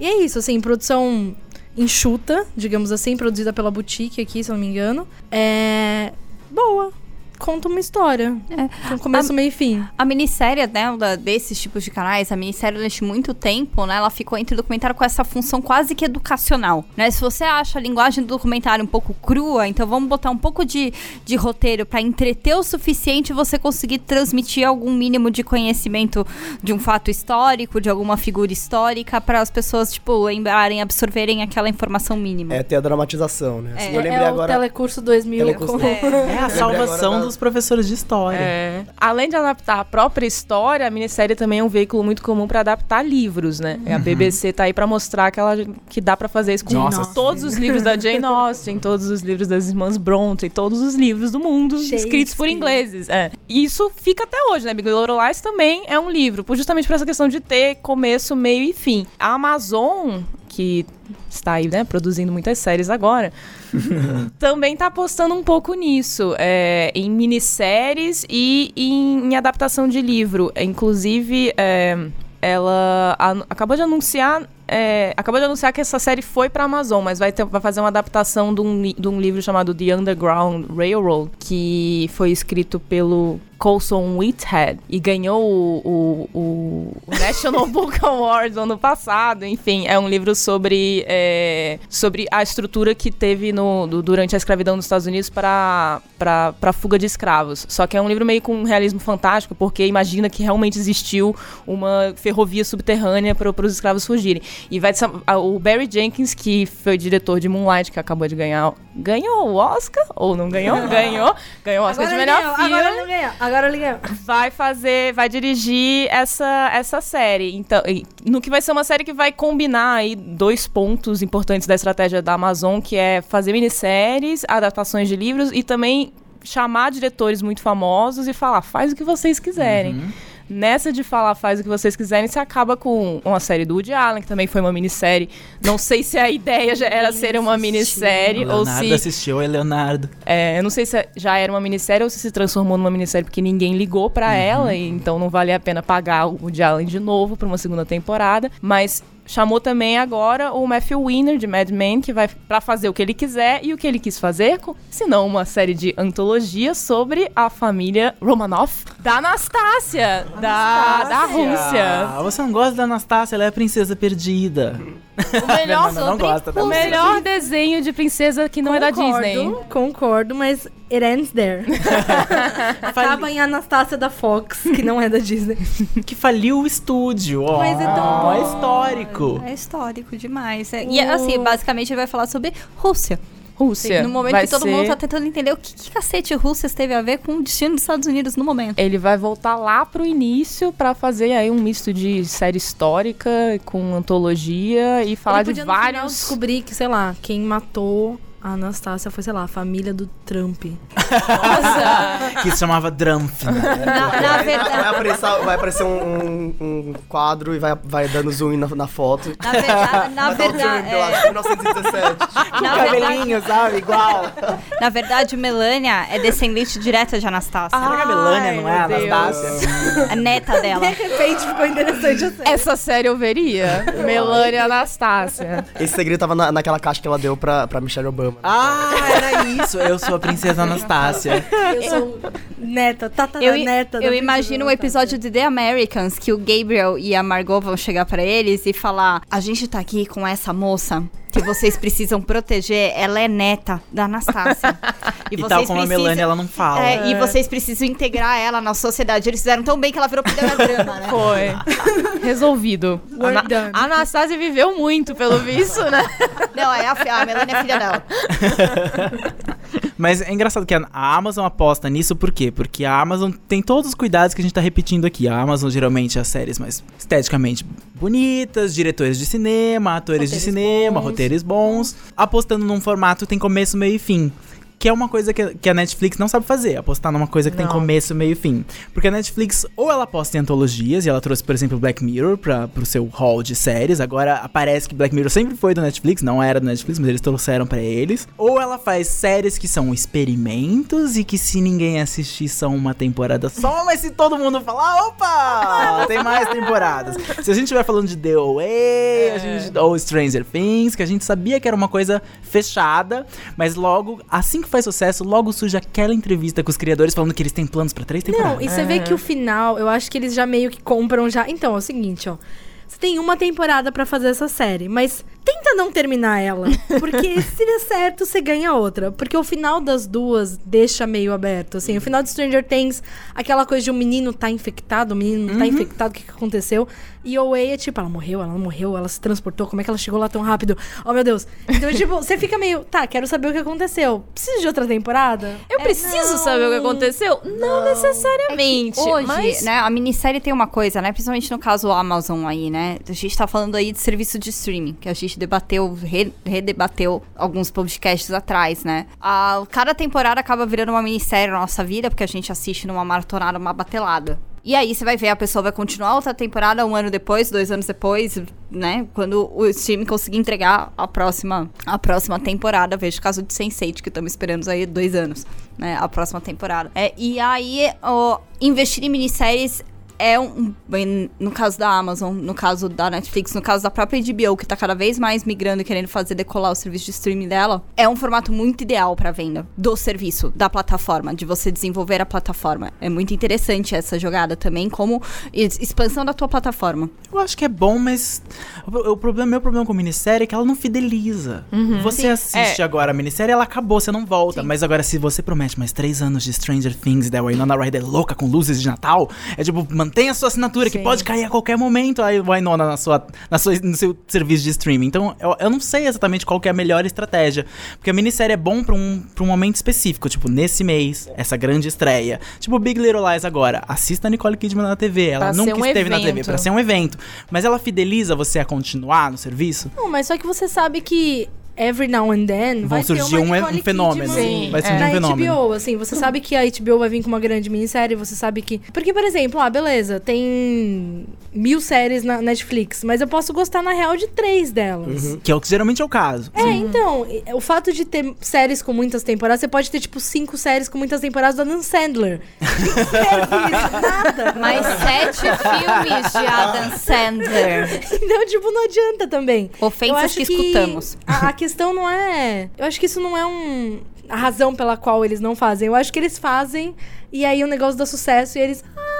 E é isso, assim, produção enxuta, digamos assim, produzida pela Boutique aqui, se eu não me engano. É. boa. Conta uma história. É. Com começo, meio e fim. A minissérie, né, da- desses tipos de canais, a minissérie durante muito tempo, né, ela ficou entre o documentário com essa função quase que educacional, né? Se você acha a linguagem do documentário um pouco crua, então vamos botar um pouco de, de roteiro pra entreter o suficiente você conseguir transmitir algum mínimo de conhecimento de um fato histórico, de alguma figura histórica, para as pessoas, tipo, lembrarem, absorverem aquela informação mínima. É ter a dramatização, né? Assim, eu lembrei é agora. o Telecurso 2000. Telecurso- com- É a salvação dos professores de história. É. Além de adaptar a própria história, a minissérie também é um veículo muito comum para adaptar livros, né? A BBC tá aí para mostrar que, ela, que dá para fazer isso com Nossa. todos os livros da Jane Austen, todos os livros das irmãs Bronte, todos os livros do mundo escritos por ingleses. É. E isso fica até hoje, né? Big Little Lies também é um livro, justamente por essa questão de ter começo, meio e fim. A Amazon, que está aí, né, produzindo muitas séries agora, também tá apostando um pouco nisso, é, em minisséries e em, em adaptação de livro. Inclusive, é, ela acabou de anunciar. é, acabou de anunciar que essa série foi pra Amazon, mas vai, ter- vai fazer uma adaptação de um, de um livro chamado The Underground Railroad, que foi escrito pelo Colson Whitehead e ganhou o, o- o- National Book Award no ano passado. Enfim, é um livro sobre, é, sobre a estrutura que teve no, do- durante a escravidão nos Estados Unidos para a fuga de escravos. Só que é um livro meio com um realismo fantástico, porque imagina que realmente existiu uma ferrovia subterrânea para os escravos fugirem. E vai o Barry Jenkins, que foi diretor de Moonlight, que acabou de ganhar. Ganhou o Oscar? Ou não ganhou? Ganhou. Ganhou o Oscar Agora de melhor ganhou, filme agora ele ganhou, agora ele ganhou. vai fazer, vai dirigir essa, essa série. Então, no que vai ser uma série que vai combinar aí dois pontos importantes da estratégia da Amazon, que é fazer minisséries, adaptações de livros e também chamar diretores muito famosos e falar, faz o que vocês quiserem. Nessa de falar faz o que vocês quiserem, você acaba com uma série do Woody Allen, que também foi uma minissérie. Não sei se a ideia já era ser uma minissérie ou Leonardo se assistiu, é Leonardo. é, eu não sei se já era uma minissérie ou se se transformou numa minissérie porque ninguém ligou pra ela, e então não vale a pena pagar o Woody Allen de novo pra uma segunda temporada. Mas chamou também agora o Matthew Weiner de Mad Men, que vai pra fazer o que ele quiser e o que ele quis fazer, com- se não uma série de antologias sobre a família Romanov da Anastácia, da, da Rússia. Ah, você não gosta da Anastácia, ela é a princesa perdida. O melhor, não gosta da o melhor desenho de princesa que não é da Concordo, Disney. Concordo, mas it ends there. Acaba em Anastácia da Fox, que não é da Disney. Que faliu o estúdio, ó. Mas é tão bom. É histórico. É histórico demais. É- E assim, basicamente ele vai falar sobre Rússia. Rússia. no momento vai que todo ser- mundo tá tentando entender o que, que cacete Rússia teve a ver com o destino dos Estados Unidos no momento. Ele vai voltar lá pro início pra fazer aí um misto de série histórica com antologia e falar Ele de podia, no final, vários. descobrir que, sei lá, quem matou a Anastácia foi, sei lá, a família do Trump. Que se chamava Drumpf. né? Na, na Vai verdade, aparecer, vai aparecer um, um- um quadro e vai, vai dando zoom na, na foto. na verdade, na Vai um verdade, zoom, eu é, acho, 1917. na verdade, Cabelinho, sabe? Igual. na verdade, Melania é descendente direta de Anastácia. Será que a Melania não é. Anastácia? A neta dela. De repente ficou interessante a série. Essa série eu veria. Melania Anastácia. Esse segredo tava na, naquela caixa que ela deu pra, pra Michelle Obama. Ah, era isso. Eu sou a princesa Anastácia. Eu sou neta, tata Eu, neta. eu imagino o episódio de The Americans que o Gabriel e a Margot vão chegar pra eles e falar: A gente tá aqui com essa moça que vocês precisam proteger, ela é neta da Anastácia. E, tal como a Melania, ela não fala. É, E vocês precisam integrar ela na sociedade. Eles fizeram tão bem que ela virou drama, né? Foi. Resolvido. Ana done. a Anastasia viveu muito, pelo visto, né? Não, é a, a Melania é filha dela. Mas é engraçado que a Amazon aposta nisso por quê? Porque a Amazon tem todos os cuidados que a gente tá repetindo aqui. A Amazon geralmente é as séries mais esteticamente bonitas, diretores de cinema, atores de Roteiros cinema, bons. roteiros bons, apostando num formato que tem começo, meio e fim. Que é uma coisa que, a- que a Netflix não sabe fazer, apostar numa coisa que tem Não. começo, meio e fim. Porque a Netflix, ou ela aposta em antologias, e ela trouxe, por exemplo, Black Mirror pra, pro seu hall de séries. Agora parece que Black Mirror sempre foi do Netflix, não era do Netflix, mas eles trouxeram pra eles. Ou ela faz séries que são experimentos e que se ninguém assistir são uma temporada só, mas se todo mundo falar, opa, tem mais temporadas. Se a gente estiver falando de The Away, a gente, ou Stranger Things, que a gente sabia que era uma coisa fechada, mas logo, assim que faz sucesso, logo surge aquela entrevista com os criadores falando que eles têm planos pra três temporadas. Não, e você vê que o final, eu acho que eles já meio que compram já. Então, é o seguinte, ó. Você tem uma temporada pra fazer essa série, mas tenta não terminar ela. Porque se der certo, você ganha outra. Porque o final das duas deixa meio aberto. Assim, o final de Stranger Things, aquela coisa de um menino tá infectado, o menino não tá infectado, o que, que aconteceu? E o Way é tipo, ela morreu, ela não morreu, ela se transportou, como é que ela chegou lá tão rápido? Oh, meu Deus. Então, tipo, você fica meio, tá, quero saber o que aconteceu. Preciso de outra temporada? Eu preciso saber o que aconteceu? Não, necessariamente. Hoje, mas... né, a minissérie tem uma coisa, né? Principalmente no caso Amazon aí, né? A gente tá falando aí de serviço de streaming, que a gente debateu, re- redebateu alguns podcasts atrás, né? A, cada temporada acaba virando uma minissérie na nossa vida, porque a gente assiste numa maratonada, uma batelada. E aí você vai ver, a pessoa vai continuar outra temporada um ano depois, dois anos depois, né? Quando o streaming conseguir entregar a próxima, a próxima temporada. Veja o caso de Sense8, que estamos esperando aí dois anos, né? A próxima temporada. É, e aí, ó, investir em minisséries é um. bem, No caso da Amazon, no caso da Netflix, no caso da própria HBO, que tá cada vez mais migrando e querendo fazer decolar o serviço de streaming dela, é um formato muito ideal pra venda do serviço, da plataforma, de você desenvolver a plataforma. É muito interessante essa jogada também, como ex- expansão da tua plataforma. Eu acho que é bom, mas o, o problema, meu problema com a minissérie é que ela não fideliza. Você assiste agora a minissérie, ela acabou, você não volta. Mas agora, se você promete mais três anos de Stranger Things, da Winona Ryder louca com luzes de Natal, é tipo, mantenha a sua assinatura, que Sim. pode cair a qualquer momento a Winona na sua, na sua, no seu serviço de streaming. Então, eu, eu não sei exatamente qual que é a melhor estratégia. Porque a minissérie é bom pra um, pra um momento específico, tipo, nesse mês, essa grande estreia. Tipo, Big Little Lies agora. Assista a Nicole Kidman na TV. Ela Pra nunca um esteve na TV, evento. pra ser um evento. Mas ela fideliza você a continuar no serviço? Não, mas só que você sabe que every now and then Vão vai ter surgir uma um, um fenômeno. Sim, vai surgir na um fenômeno. HBO, assim, você sabe que a HBO vai vir com uma grande minissérie, você sabe que... Porque, por exemplo, ah, beleza, tem mil séries na Netflix, mas eu posso gostar, na real, de três delas. Que é o que geralmente é o caso. É, então, e- o fato de ter séries com muitas temporadas, você pode ter, tipo, cinco séries com muitas temporadas do Adam Sandler. Que serve isso? Nada. Mais sete filmes de Adam Sandler. Então, tipo, não adianta também. Eu Ofensas acho que escutamos. A, a questão não é. Eu acho que isso não é um. A razão pela qual eles não fazem. Eu acho que eles fazem e aí o negócio dá sucesso e eles. Ah,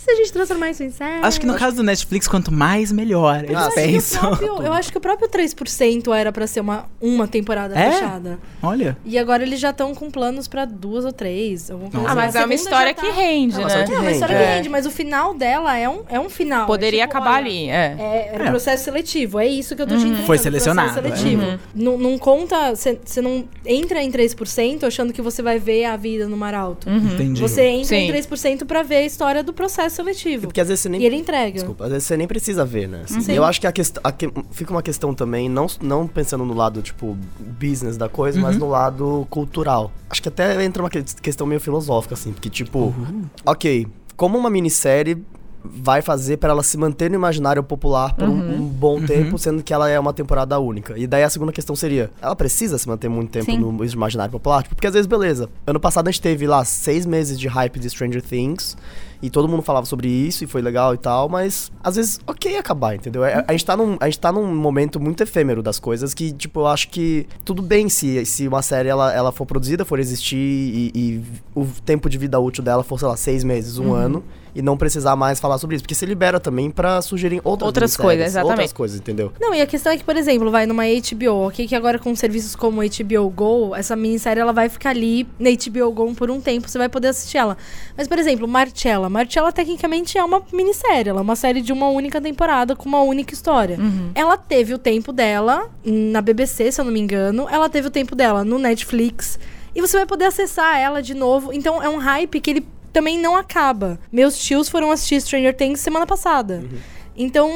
se a gente transformar isso em série? Acho que no caso do Netflix, quanto mais, melhor. Eles Ah, Eu acho que o pensam. próprio- eu acho que o próprio 3% era pra ser uma, uma temporada É? fechada. Olha. E agora eles já estão com planos pra duas ou três. Ah, assim. mas é uma história tá- que rende, É uma né? história que É uma história rende. que É. rende, mas o final dela é um, é um final. Poderia É tipo, acabar olha, ali, é. É, era um É. processo seletivo, é isso que eu tô te entendendo. Foi processo selecionado, seletivo. é. Não, não conta, você não entra em 3% achando que você vai ver a vida no mar alto. Entendi. Você entra em Sim. 3% pra ver a história do processo seletivo. Porque às vezes você nem E ele entrega. Desculpa, às vezes você nem precisa ver, né? Sim. E eu acho que a questão. que- fica uma questão também, não, não pensando no lado, tipo, business da coisa, mas no lado cultural. Acho que até entra uma que- questão meio filosófica, assim, porque, tipo, ok, como uma minissérie vai fazer pra ela se manter no imaginário popular por um, um bom tempo, sendo que ela é uma temporada única. E daí a segunda questão seria, ela precisa se manter muito tempo Sim. no imaginário popular? Tipo, porque às vezes, beleza, ano passado a gente teve lá seis meses de hype de Stranger Things, e todo mundo falava sobre isso, e foi legal e tal, mas às vezes, ok acabar, entendeu? É- A, gente tá num, a gente tá num momento muito efêmero das coisas que, tipo, eu acho que tudo bem se, se uma série ela, ela for produzida, for existir e, e o tempo de vida útil dela for, sei lá, seis meses, um ano, e não precisar mais falar sobre isso, porque se libera também pra sugerir outras Outras coisas, exatamente. Outras coisas, entendeu? Não, e a questão é que, por exemplo, vai numa HBO, ok? Que agora com serviços como HBO Go, essa minissérie ela vai ficar ali na HBO Go por um tempo, você vai poder assistir ela. Mas, por exemplo, Marcella. Marcella tecnicamente é uma minissérie, ela é uma série de uma única temporada com uma única história. Ela teve o tempo dela na BBC, se eu não me engano, ela teve o tempo dela no Netflix. E você vai poder acessar ela de novo. Então é um hype que ele também não acaba. Meus tios foram assistir Stranger Things semana passada. Então,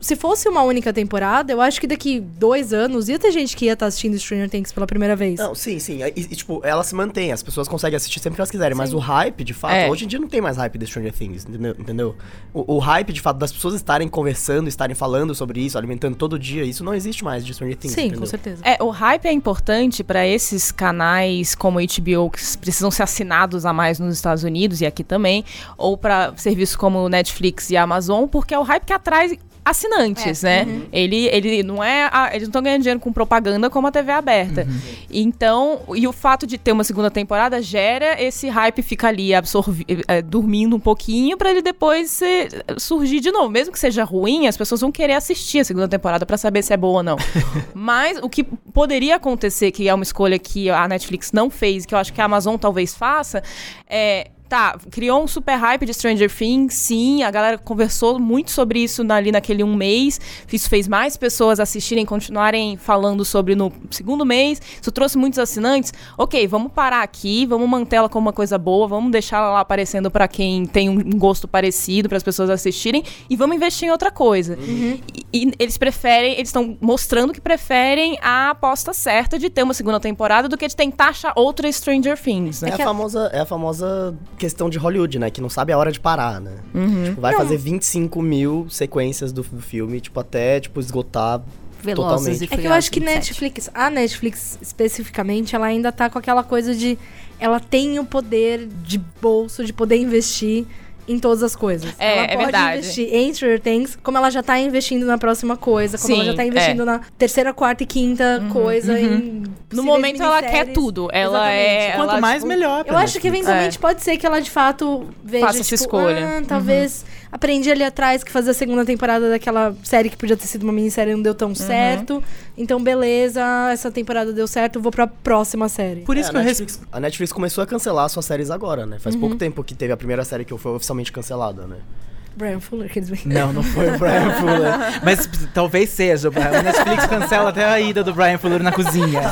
se fosse uma única temporada, eu acho que daqui dois anos ia ter gente que ia estar assistindo Stranger Things pela primeira vez. Não, sim, sim. E, e, tipo, ela se mantém, as pessoas conseguem assistir sempre que elas quiserem, mas Sim. o hype, de fato, É. hoje em dia não tem mais hype de Stranger Things, entendeu? entendeu? O, o hype, de fato, das pessoas estarem conversando, estarem falando sobre isso, alimentando todo dia, isso não existe mais de Stranger Things, Sim, entendeu? com certeza. É, o hype é importante para esses canais como HBO que precisam ser assinados a mais nos Estados Unidos e aqui também, ou para serviços como Netflix e Amazon, porque é o hype que atrai assinantes, né? Ele, ele não é, a- eles não estão ganhando dinheiro com propaganda como a TV aberta. Então, e o fato de ter uma segunda temporada gera esse hype fica ali absorvi, eh, dormindo um pouquinho para ele depois ser- surgir de novo. Mesmo que seja ruim, as pessoas vão querer assistir a segunda temporada para saber se é boa ou não. Mas o que poderia acontecer, que é uma escolha que a Netflix não fez, que eu acho que a Amazon talvez faça, é. Tá, criou um super hype de Stranger Things, sim, a galera conversou muito sobre isso ali naquele um mês, isso fez mais pessoas assistirem, continuarem falando sobre no segundo mês, isso trouxe muitos assinantes, ok, vamos parar aqui, vamos manter ela como uma coisa boa, vamos deixar ela lá aparecendo pra quem tem um gosto parecido, para as pessoas assistirem, e vamos investir em outra coisa. E, e eles preferem, eles estão mostrando que preferem a aposta certa de ter uma segunda temporada do que de tentar achar outra Stranger Things, né? É a, famosa, é a famosa questão de Hollywood, né? Que não sabe a hora de parar, né? Uhum. Tipo, vai fazer 25 mil sequências do, do filme, tipo, até, tipo, esgotar Velozes totalmente. e É que eu acho que Furiosos 27. Netflix, a Netflix especificamente, ela ainda tá com aquela coisa de. Ela tem o poder de bolso de poder investir em todas as coisas. É, ela é pode verdade. investir em Stranger Things, como ela já tá investindo na próxima coisa, como ela Sim, já tá investindo é. na terceira, quarta e quinta coisa. Em No momento ela quer tudo. Ela é. Exatamente. Quanto ela, mais, tipo, melhor. Eu acho que eventualmente pode ser que ela de fato veja Faça essa tipo, escolha. ah, talvez aprendi ali atrás que fazer a segunda temporada daquela série que podia ter sido uma minissérie não deu tão certo. Então beleza, essa temporada deu certo, vou pra próxima série. Por É, isso a, que eu res... Netflix, a Netflix começou a cancelar suas séries agora, né? Faz Uhum. pouco tempo que teve a primeira série que foi oficialmente cancelada, né? Brian Fuller, que eles. Não, não foi o Brian Fuller. Mas talvez seja. o Netflix cancela até a ida do Brian Fuller na cozinha.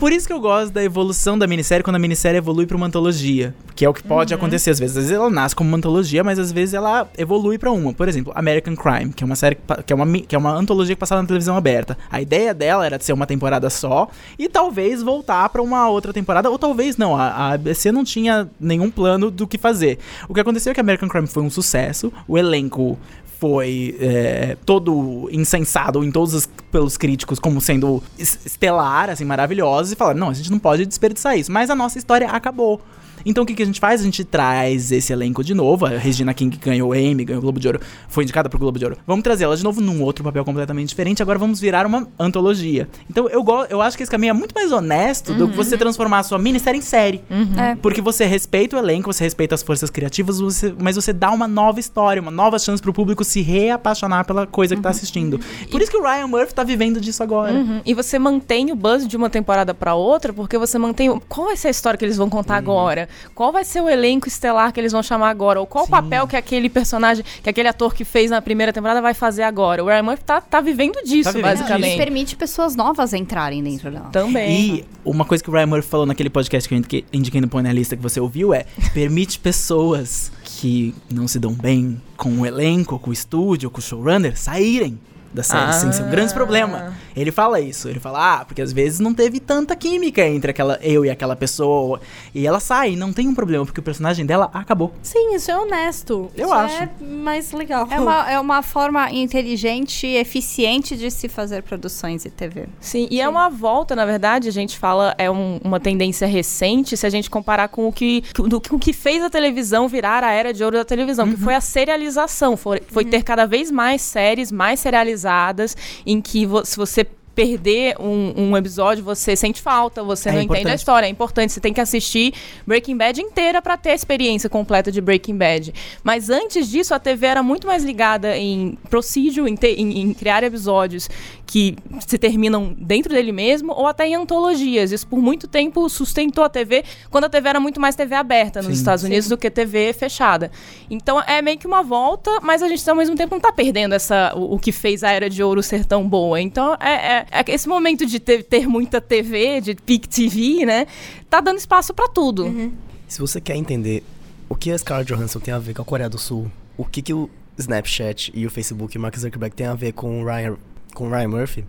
Por isso que eu gosto da evolução da minissérie quando a minissérie evolui pra uma antologia. Que é o que pode acontecer às vezes. Às vezes ela nasce como uma antologia, mas às vezes ela evolui pra uma. Por exemplo, American Crime, que é uma série que, é uma, que é uma antologia que passava na televisão aberta. A ideia dela era de ser uma temporada só e talvez voltar pra uma outra temporada, ou talvez não. A, a ABC não tinha nenhum plano do que fazer. O que aconteceu é que American Crime foi um sucesso, o elenco foi é, todo insensado em todos os, pelos críticos como sendo es- estelar, assim, maravilhoso, e falaram, não, a gente não pode desperdiçar isso. Mas a nossa história acabou. Então o que, que a gente faz? A gente traz esse elenco de novo. A Regina King ganhou Emmy, ganhou o Globo de Ouro, foi indicada pro Globo de Ouro. Vamos trazer ela de novo num outro papel completamente diferente. Agora vamos virar uma antologia. Então eu, go- eu acho que esse caminho é muito mais honesto do que você transformar a sua minissérie em série. É. Porque você respeita o elenco, você respeita as forças criativas, você- mas você dá uma nova história, uma nova chance pro público se reapaixonar pela coisa que tá assistindo. Por isso que o Ryan Murphy tá vivendo disso agora. Uhum. E você mantém o buzz de uma temporada pra outra, porque você mantém. o- Qual vai ser a história que eles vão contar agora? Qual vai ser o elenco estelar que eles vão chamar agora? Ou qual o papel que aquele personagem, que aquele ator que fez na primeira temporada vai fazer agora? O Ryan Murphy tá, tá vivendo disso, vivendo E basicamente. permite pessoas novas entrarem dentro dela. Também. E uma coisa que o Ryan Murphy falou naquele podcast que eu indiquei, indiquei no Põe na Lista que você ouviu é: permite pessoas que não se dão bem com o elenco, com o estúdio, com o showrunner, saírem da série Ah. sem ser um grande problema. Ele fala isso, ele fala, ah, porque às vezes não teve tanta química entre aquela eu e aquela pessoa. E ela sai, não tem um problema, porque o personagem dela acabou. Sim, isso é honesto. Eu Isso acho. É mais legal. É uma, é uma forma inteligente e eficiente de se fazer produções e TV. Sim, e é uma volta, na verdade, a gente fala, é um- uma tendência recente, se a gente comparar com o que, do, com o que fez a televisão virar a era de ouro da televisão, que foi a serialização. Foi, foi ter cada vez mais séries mais serializadas, em que vo- se você perder um, um episódio, você sente falta, você É não entende a importante. história. É importante, você tem que assistir Breaking Bad inteira pra ter a experiência completa de Breaking Bad. Mas antes disso, a TV era muito mais ligada em procedure, em, em- em criar episódios que se terminam dentro dele mesmo, ou até em antologias. Isso por muito tempo sustentou a TV, quando a TV era muito mais TV aberta nos Sim. Estados Unidos do que TV fechada. Então é meio que uma volta, mas a gente ao mesmo tempo não tá perdendo essa, o, o que fez a Era de Ouro ser tão boa. Então é- é esse momento de ter, ter muita TV, de peak TV, né? Tá dando espaço pra tudo. Se você quer entender o que a Scarlett Johansson tem a ver com a Coreia do Sul, o que, que o Snapchat e o Facebook e o Mark Zuckerberg tem a ver com o Ryan, com o Ryan Murphy,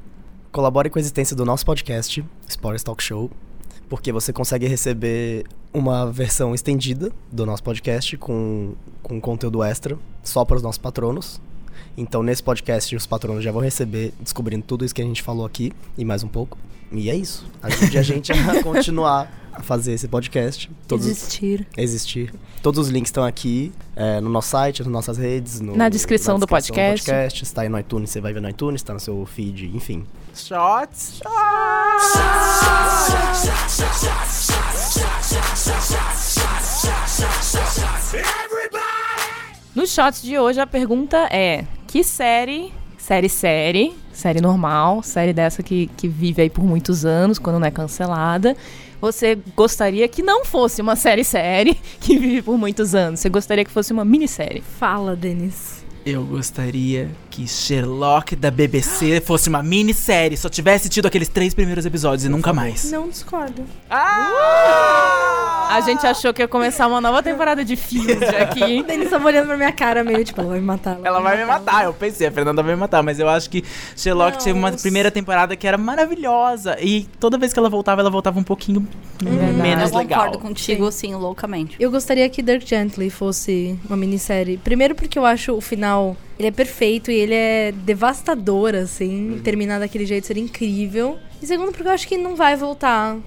colabore com a existência do nosso podcast, Spoilers Talk Show, porque você consegue receber uma versão estendida do nosso podcast com, com conteúdo extra só para os nossos patronos. Então, nesse podcast, os patronos já vão receber, descobrindo tudo isso que a gente falou aqui e mais um pouco. E é isso. Ajude a gente a continuar a fazer esse podcast. Todos, Existir. existir. Todos os links estão aqui é, no nosso site, nas nossas redes. no- Na descrição do descrição podcast. podcast. Está aí no iTunes, você vai ver no iTunes, está no seu feed, enfim. Shots. Nos shots de hoje, a pergunta é: que série, série, série, série normal, série dessa que, que vive aí por muitos anos, quando não é cancelada, você gostaria que não fosse uma série, série, que vive por muitos anos? Você gostaria que fosse uma minissérie? Fala, Denis. Eu gostaria que Sherlock da BBC fosse uma minissérie, só tivesse tido aqueles três primeiros episódios e nunca mais. Não discordo. A gente achou que ia começar uma nova temporada de filmes aqui. Denis tava olhando pra minha cara meio tipo, ela vai me matar. Ela vai me matar, eu pensei, a Fernanda vai me matar, mas eu acho que Sherlock Não, teve uma eu- primeira temporada que era maravilhosa. E toda vez que ela voltava, ela voltava um pouquinho menos eu legal. concordo contigo, sim, loucamente. Eu gostaria que Dirk Gently fosse uma minissérie. Primeiro porque eu acho o final, ele é perfeito e ele é devastador, assim. Terminar daquele jeito seria incrível. E segundo porque eu acho que não vai voltar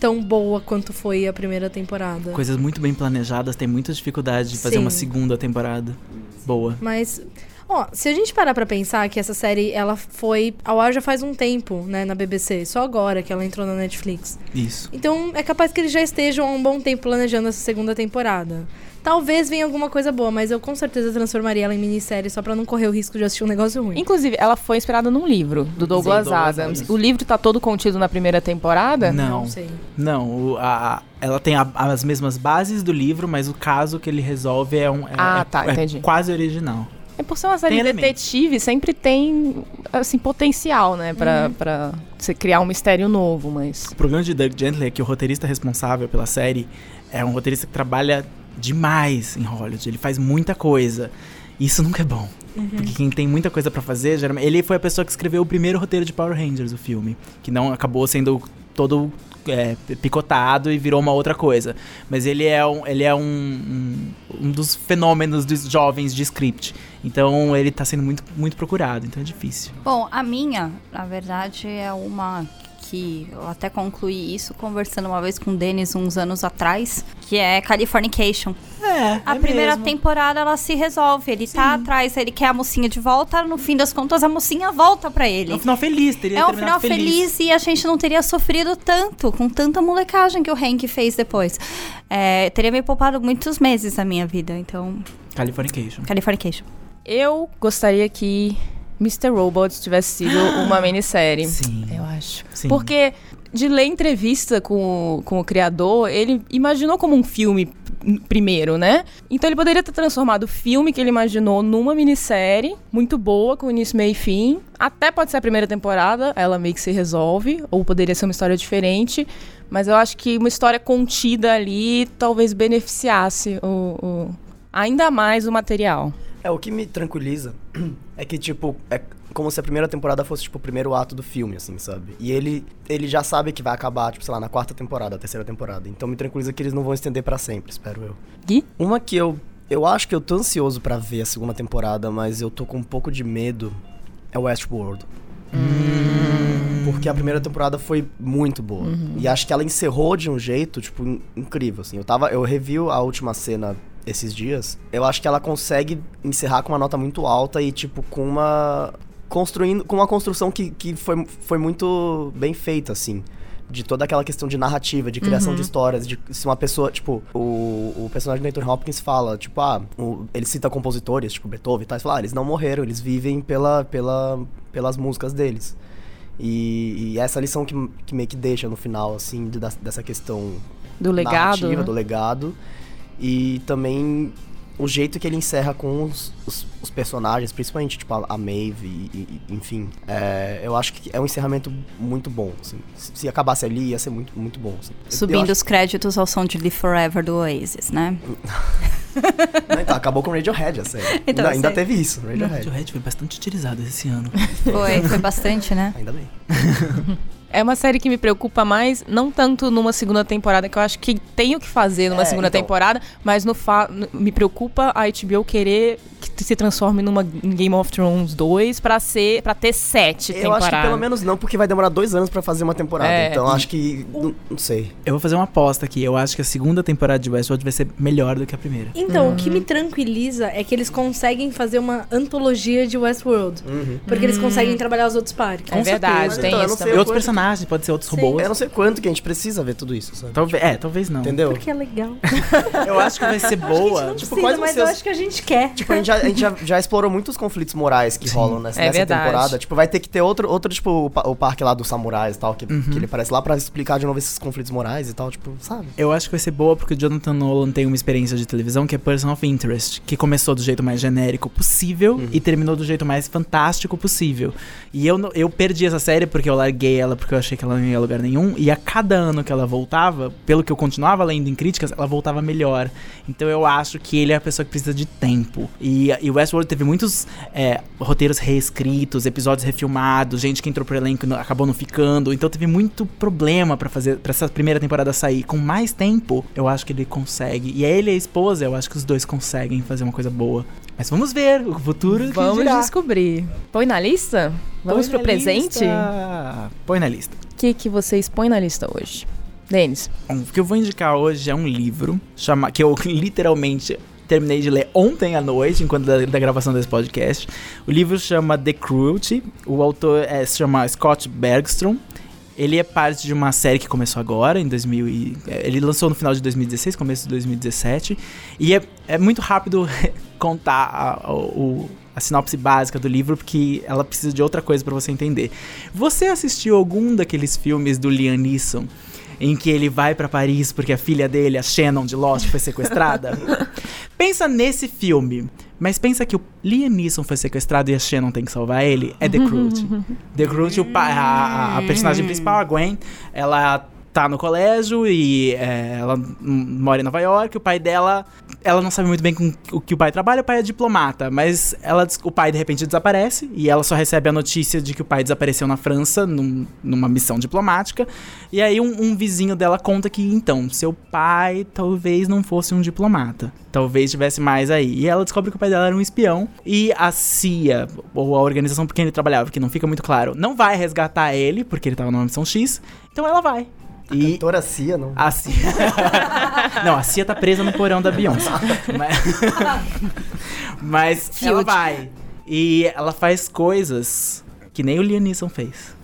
tão boa quanto foi a primeira temporada. Coisas muito bem planejadas, tem muita dificuldade de fazer Sim. uma segunda temporada boa. Mas, ó, se a gente parar pra pensar que essa série, ela foi ao ar já faz um tempo, né, na BBC. Só agora que ela entrou na Netflix. Isso. Então, é capaz que eles já estejam há um bom tempo planejando essa segunda temporada. Talvez venha alguma coisa boa, mas eu com certeza transformaria ela em minissérie só pra não correr o risco de assistir um negócio ruim. Inclusive, ela foi inspirada num livro do Douglas, Douglas Adams. Adams. O livro tá todo contido na primeira temporada? Não. sei. Não, a- a- ela tem a- as mesmas bases do livro, mas o caso que ele resolve é um. é- Ah, é- tá, é entendi. quase original. É por ser uma série Tem de elemento. detetive, sempre tem, assim, potencial, né? Pra, pra você criar um mistério novo, mas... O problema de Doug Gently é que o roteirista responsável pela série é um roteirista que trabalha demais em Hollywood. Ele faz muita coisa. Isso nunca é bom. Porque quem tem muita coisa pra fazer, geralmente. Ele foi a pessoa que escreveu o primeiro roteiro de Power Rangers, o filme. Que não acabou sendo todo é, picotado e virou uma outra coisa. Mas ele é um, ele é um, um, um dos fenômenos dos jovens de script. Então ele tá sendo muito, muito procurado, então é difícil. Bom, a minha, na verdade, é uma que eu até concluí isso conversando uma vez com o Denis uns anos atrás, que é Californication. É, A primeira temporada ela se resolve, ele tá atrás, ele quer a mocinha de volta, no fim das contas a mocinha volta pra ele. É um final feliz, teria É um final feliz. e a gente não teria sofrido tanto com tanta molecagem que o Hank fez depois. É, teria me poupado muitos meses da minha vida, então, Californication. Californication. Eu gostaria que Mr. Robot tivesse sido uma minissérie. Sim. Eu acho. Sim. Porque de ler entrevista com, o- com o criador, ele imaginou como um filme primeiro, né? Então ele poderia ter transformado o filme que ele imaginou numa minissérie muito boa, com início, meio e fim. Até pode ser a primeira temporada, ela meio que se resolve, ou poderia ser uma história diferente. Mas eu acho que uma história contida ali talvez beneficiasse o, o- ainda mais o material. É, o que me tranquiliza é que, tipo, é como se a primeira temporada fosse, tipo, o primeiro ato do filme, assim, sabe? E ele, ele já sabe que vai acabar, tipo, sei lá, na quarta temporada, a terceira temporada. Então me tranquiliza que eles não vão estender pra sempre, espero eu. Gui? Uma que eu. Eu acho que eu tô ansioso pra ver a segunda temporada, mas eu tô com um pouco de medo. É Westworld. Porque a primeira temporada foi muito boa. E acho que ela encerrou de um jeito, tipo, in- incrível, assim. Eu tava. Eu revi a última cena esses dias. Eu acho que ela consegue encerrar com uma nota muito alta e, tipo, com uma. Construindo. Com uma construção que, que foi, foi muito bem feita, assim. De toda aquela questão de narrativa, de criação de histórias, de se uma pessoa, tipo, o, o personagem do Nathan Hopkins fala, tipo, ah, o- ele cita compositores, tipo Beethoven e tal, e fala, ah, eles não morreram, eles vivem pela, pela, pelas músicas deles. E, e essa lição que, que meio que deixa no final, assim, de- dessa questão Do legado. narrativa, né? do legado. E também o jeito que ele encerra com os, os- os personagens, principalmente, tipo, a, a Maeve, e, e- enfim. É, eu acho que é um encerramento muito bom, assim. Se, se acabasse ali, ia ser muito, muito bom, assim. Subindo acho- os créditos ao som de Live Forever do Oasis, né? Não, então, acabou com Radiohead, a série. Então, ainda, ainda teve isso, Radiohead. Radiohead foi bastante utilizado esse ano. Foi, foi bastante, né? Ainda bem. É uma série que me preocupa mais, não tanto numa segunda temporada, que eu acho que tem o que fazer numa É, segunda então. temporada, mas no fa me preocupa a HBO querer que se transforme numa em Game of Thrones 2 pra ser para ter sete Eu temporadas. acho que pelo menos não, porque vai demorar dois anos pra fazer uma temporada. É. Então acho que. Não, não sei. Eu vou fazer uma aposta aqui. Eu acho que a segunda temporada de Westworld vai ser melhor do que a primeira. Então, o que me tranquiliza é que eles conseguem fazer uma antologia de Westworld. Porque eles conseguem trabalhar os outros parques. É verdade, certeza. tem Então, eu isso também. E outros personagens, pode ser outros Sim. robôs. Eu não sei quanto que a gente precisa ver tudo isso, sabe? Talvez, é, talvez não. Entendeu? Porque é legal. Eu acho que vai ser boa. Não Tipo, precisa, mas ser eu acho que a gente quer. Tipo, a gente, já, a gente já, já explorou muitos conflitos morais que rolam nessa, É nessa temporada. Tipo, vai ter que ter outro, outro tipo, o, o parque lá dos samurais e tal, que, Uhum. que ele aparece lá pra explicar de novo esses conflitos morais e tal, tipo, sabe? Eu acho que vai ser boa porque o Jonathan Nolan tem uma experiência de televisão que é Person of Interest, que começou do jeito mais genérico possível Uhum. e terminou do jeito mais fantástico possível. E eu, eu perdi essa série porque eu larguei ela porque eu achei que ela não ia a lugar nenhum. E a cada ano que ela voltava, pelo que eu continuava lendo em críticas, ela voltava melhor. Então eu acho que ele é a pessoa que precisa de tempo. E, e Westworld teve muitos é, roteiros reescritos, episódios refilmados, gente que entrou pro elenco e acabou não ficando. Então teve muito problema pra fazer para essa primeira temporada sair. Com mais tempo, eu acho que ele consegue. E ele e a esposa, eu acho que os dois conseguem fazer uma coisa boa. Mas vamos ver, o futuro Vamos dirá. descobrir. Põe na lista? Vamos Põe pro presente? lista. Põe na lista. O que, que vocês põem na lista hoje? Denis. Bom, o que eu vou indicar hoje é um livro chama, que eu literalmente terminei de ler ontem à noite, enquanto da, da gravação desse podcast. O livro chama The Cruelty. O autor é, se chama Scott Bergstrom. Ele é parte de uma série que começou agora, em 2000 e, é, Ele lançou no final de 2016, começo de 2017. E é, é muito rápido contar a, a- o- a sinopse básica do livro, porque ela precisa de outra coisa pra você entender. Você assistiu algum daqueles filmes do Liam Neeson? Em que ele vai pra Paris porque a filha dele, a Shannon de Lost, foi sequestrada? Pensa nesse filme. Mas pensa que o Liam Neeson foi sequestrado e a Shannon tem que salvar ele. É The Crooch. The pa- a, a personagem principal, a Gwen, ela tá no colégio e é, ela mora em Nova York. O pai dela, ela não sabe muito bem com o que o pai trabalha. O pai é diplomata, mas ela, o pai de repente desaparece e ela só recebe a notícia de que o pai desapareceu na França num- numa missão diplomática. E aí um, um vizinho dela conta que então seu pai talvez não fosse um diplomata. Talvez tivesse mais aí. E ela descobre que o pai dela era um espião. E a CIA, ou a organização por quem ele trabalhava, que não fica muito claro, não vai resgatar ele, porque ele tava numa missão X. Então ela vai. E Cantora Cia, não? a Cia. não, a Cia tá presa no porão da Beyoncé. Mas, Mas ela vai. E ela faz coisas que nem o Liam Neeson fez.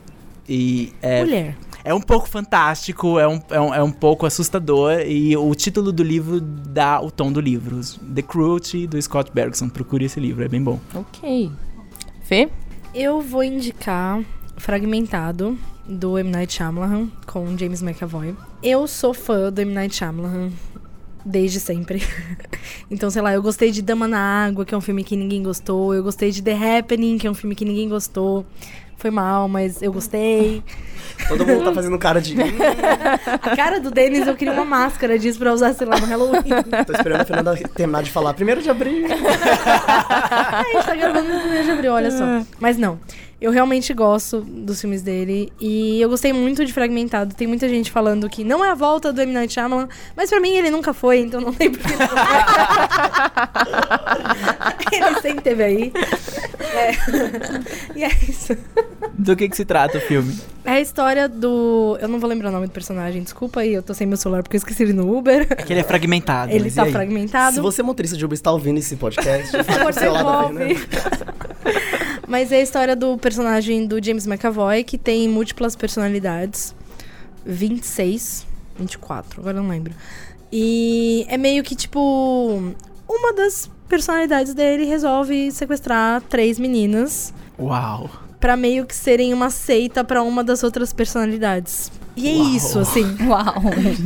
E é, Mulher. é um pouco fantástico, é um, é, um, é um pouco assustador. E o título do livro dá o tom do livro. The Cruelty, do Scott Bergson. Procure esse livro, é bem bom. Ok. Fê? Eu vou indicar Fragmentado, do M. Night Shyamalan, com James McAvoy. Eu sou fã do M. Night Shyamalan desde sempre. então, sei lá, eu gostei de Dama na Água, que é um filme que ninguém gostou. Eu gostei de The Happening, que é um filme que ninguém gostou. Foi mal, mas eu gostei. Todo mundo tá fazendo cara de. "Hum, A cara do Denis, eu queria uma máscara disso pra usar, sei lá, no Halloween. Tô esperando a Fernanda terminar de falar. Primeiro de abril. a gente tá gravando no primeiro de abril, olha só. Mas não. Eu realmente gosto dos filmes dele. E eu gostei muito de Fragmentado. Tem muita gente falando que não é a volta do M. Night Shyamalan. Mas pra mim ele nunca foi, então não tem porquê. ele sempre teve aí. É. E é isso. Do que, que se trata o filme? É a história do... Eu não vou lembrar o nome do personagem. Desculpa aí, eu tô sem meu celular porque eu esqueci ele no Uber. É que ele é fragmentado. Ele tá fragmentado. Se você, motorista de Uber, está ouvindo esse podcast, Por favor, seu lado da devolve. Fernanda. Mas é a história do personagem do James McAvoy, que tem múltiplas personalidades. 26, 24, agora eu não lembro. E é meio que tipo. Uma das personalidades dele resolve sequestrar três meninas Uau. pra meio que serem uma seita pra uma das outras personalidades. E é Uau. isso, assim. Uau.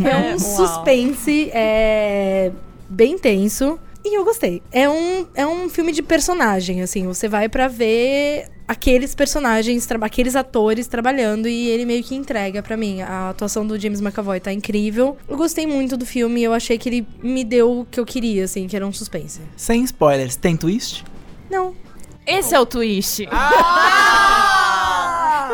É um suspense é, bem tenso. E eu gostei. É um, é um filme de personagem, assim. Você vai pra ver aqueles personagens, aqueles atores trabalhando e ele meio que entrega pra mim. A atuação do James McAvoy tá incrível. Eu gostei muito do filme. Eu achei que ele me deu o que eu queria, assim, que era um suspense. Sem spoilers, tem twist? Não. Esse é o twist.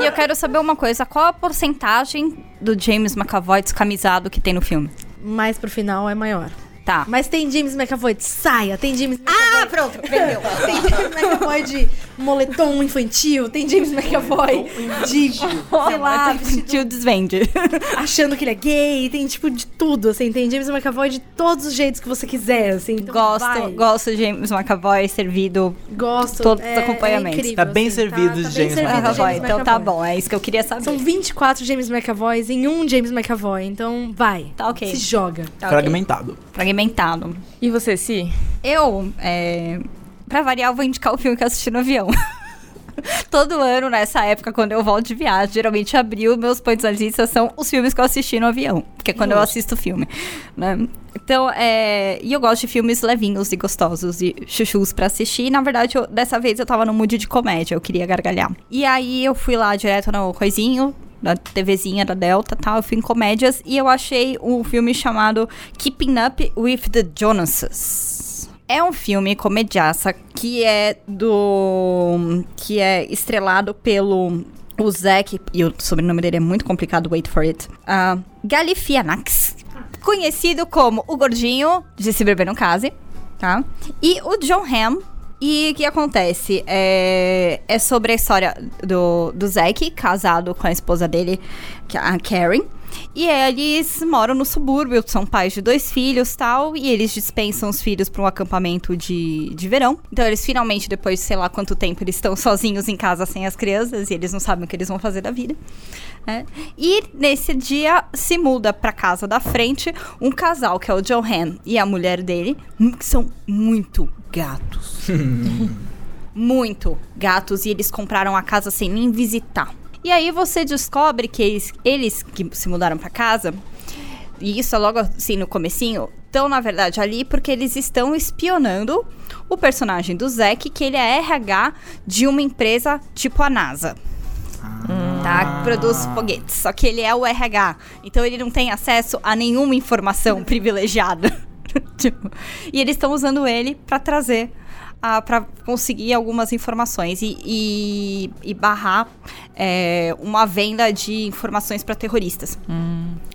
E eu quero saber uma coisa: qual a porcentagem do James McAvoy descamisado que tem no filme? Mais pro final é maior. Tá. Mas tem James McAvoy de saia, tem James McAvoy... Ah, pronto, vendeu. Tem James McAvoy de moletom infantil, tem James McAvoy de, sei lá, vestido- Tio desvende. achando que ele é gay, tem tipo de tudo, assim, tem James McAvoy de todos os jeitos que você quiser, assim. Então gosto, vai. gosto de James McAvoy servido. gosto. todos é, os acompanhamentos. É incrível, Tá bem assim, servido tá, de tá bem James servido McAvoy. James Então tá bom, é isso que eu queria saber. São 24 James McAvoys em um James McAvoy, então vai. Tá ok. Se joga. Tá. Fragmentado. Fragmentado. E você, Si? Eu, é, pra variar, eu vou indicar o filme que eu assisti no avião. Todo ano, nessa época, quando eu volto de viagem, geralmente abril, meus pontos na lista são os filmes que eu assisti no avião. Que é quando eu assisto filme. Né? Então, é, e eu gosto de filmes levinhos e gostosos e chuchus pra assistir. E, na verdade, eu- dessa vez eu tava no mood de comédia, eu queria gargalhar. E aí eu fui lá direto no coisinho, da TVzinha da Delta e tal, eu fui em comédias e eu achei um filme chamado Keeping Up with the Jonases. É um filme comediaça que é do. que é estrelado pelo. O Zac, e o sobrenome dele é muito complicado, wait for it. Uh, Galifianax. Conhecido como o gordinho de Se Beber no Case, tá? E o John Hamm. E o que acontece? É, é sobre a história do, do Zack, casado com a esposa dele, é a Karen. E eles moram no subúrbio, são pais de dois filhos tal, e eles dispensam os filhos para um acampamento de, de verão. Então eles finalmente, depois de sei lá quanto tempo, eles estão sozinhos em casa sem as crianças, e eles não sabem o que eles vão fazer da vida. né? E nesse dia se muda pra casa da frente um casal, que é o John Han e a mulher dele, que são muito gatos. muito gatos, e eles compraram a casa sem nem visitar. E aí você descobre que eles, eles que se mudaram pra casa, e isso é logo assim no comecinho, estão, na verdade, ali porque eles estão espionando o personagem do Zack, que ele é RH de uma empresa tipo a NASA. Tá? Que produz foguetes. Só que ele é o RH. Então ele não tem acesso a nenhuma informação privilegiada. Tipo, e eles estão usando ele pra trazer. Ah, pra conseguir algumas informações e, e- e barrar é, uma venda de informações pra terroristas.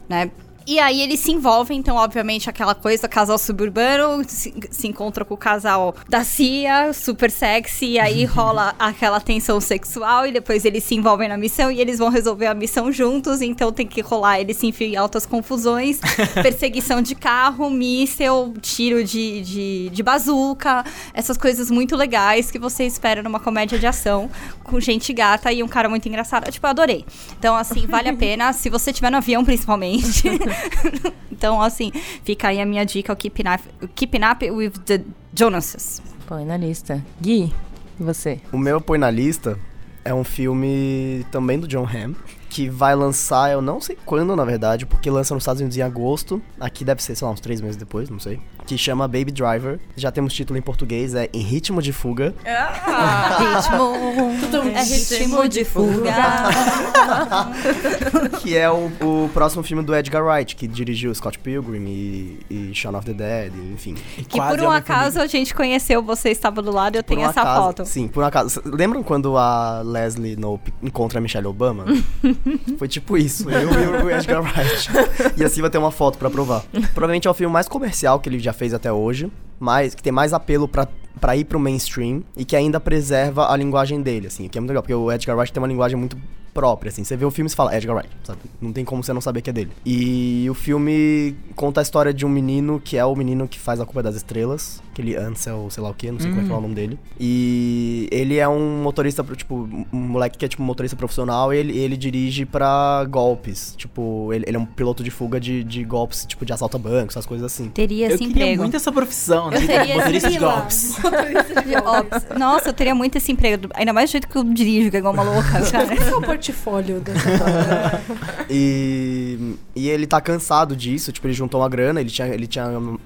Né? E aí eles se envolvem, então, obviamente, aquela coisa, casal suburbano se, se encontra com o casal da CIA, super sexy, e aí rola aquela tensão sexual, e depois eles se envolvem na missão e eles vão resolver a missão juntos, então tem que rolar, eles se enfiam em altas confusões, perseguição de carro, míssel, tiro de, de, de bazuca, essas coisas muito legais que você espera numa comédia de ação, com gente gata e um cara muito engraçado. Tipo, eu adorei. Então, assim, vale a pena, se você estiver no avião, principalmente. então, assim, fica aí a minha dica, o Keeping Up, Keeping Up with the Jonases. Põe na lista. Gui, e você? O meu põe na lista é um filme também do John Hamm, que vai lançar, eu não sei quando, na verdade, porque lança nos Estados Unidos em agosto. Aqui deve ser, sei lá, uns três meses depois, não sei. Que chama Baby Driver. Já temos título em português, é Em Ritmo de Fuga. Ritmo, é ritmo de fuga. que é o, o próximo filme do Edgar Wright, que dirigiu Scott Pilgrim e, e Shaun of the Dead, enfim. Que Quase por um Homem-Formiga. acaso a gente conheceu, você estava do lado e eu Por tenho um essa acaso- foto. Sim, por um acaso. Lembram quando a Leslie Knope encontra a Michelle Obama? Foi tipo isso, eu e o Edgar Wright. E assim vai ter uma foto pra provar. Provavelmente é o filme mais comercial que ele já fez até hoje, mais, que tem mais apelo pra, pra ir pro mainstream e que ainda preserva a linguagem dele, assim, o que é muito legal, porque o Edgar Wright tem uma linguagem muito própria, assim. Você vê o filme e você fala, Edgar Wright, sabe? Não tem como você não saber que é dele. E o filme conta a história de um menino que é o menino que faz A Culpa é das Estrelas, aquele Ansel, sei lá o que, não sei como é que é o nome dele. E ele é um motorista, tipo, um moleque que é tipo um motorista profissional e ele, ele dirige pra golpes. Tipo, ele, ele é um piloto de fuga de, de golpes, tipo, de assalto a bancos, essas coisas assim. Teria Eu esse queria emprego. muito essa profissão, né? Eu teria Motorista de golpes. De ops. Nossa, eu teria muito esse emprego. Ainda mais do jeito que eu dirijo, que é igual uma louca, cara. Portfólio dessa? E, e ele tá cansado disso, tipo, ele juntou uma grana, ele tinha, ele tinha,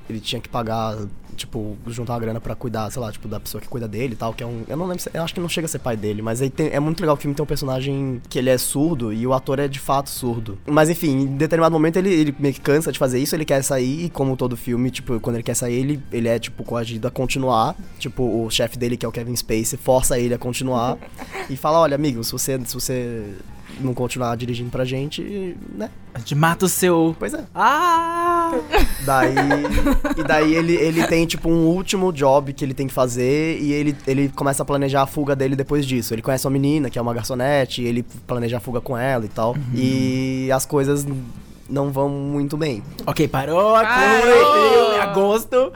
ele tinha que pagar, tipo, juntar uma grana pra cuidar, sei lá, tipo, da pessoa que cuida dele e tal, que é um, eu não lembro, se- eu acho que não chega a ser pai dele, mas aí tem- é muito legal que o filme tem um personagem que ele é surdo e o ator é de fato surdo. Mas enfim, em determinado momento ele, ele meio que cansa de fazer isso, ele quer sair e como todo filme, tipo, quando ele quer sair, ele, ele é, tipo, coagido a continuar, tipo, o chefe dele, que é o Kevin Spacey, força ele a continuar e fala, olha, amigo, se você, se você não continuar dirigindo pra gente, né, A gente mata o seu. Pois é. Ah! Daí. e daí ele, ele tem, tipo, um último job que ele tem que fazer e ele, ele começa a planejar a fuga dele depois disso. Ele conhece uma menina que é uma garçonete, e ele planeja a fuga com ela e tal. E as coisas não vão muito bem. Ok, parou. Parou! Foi, agosto.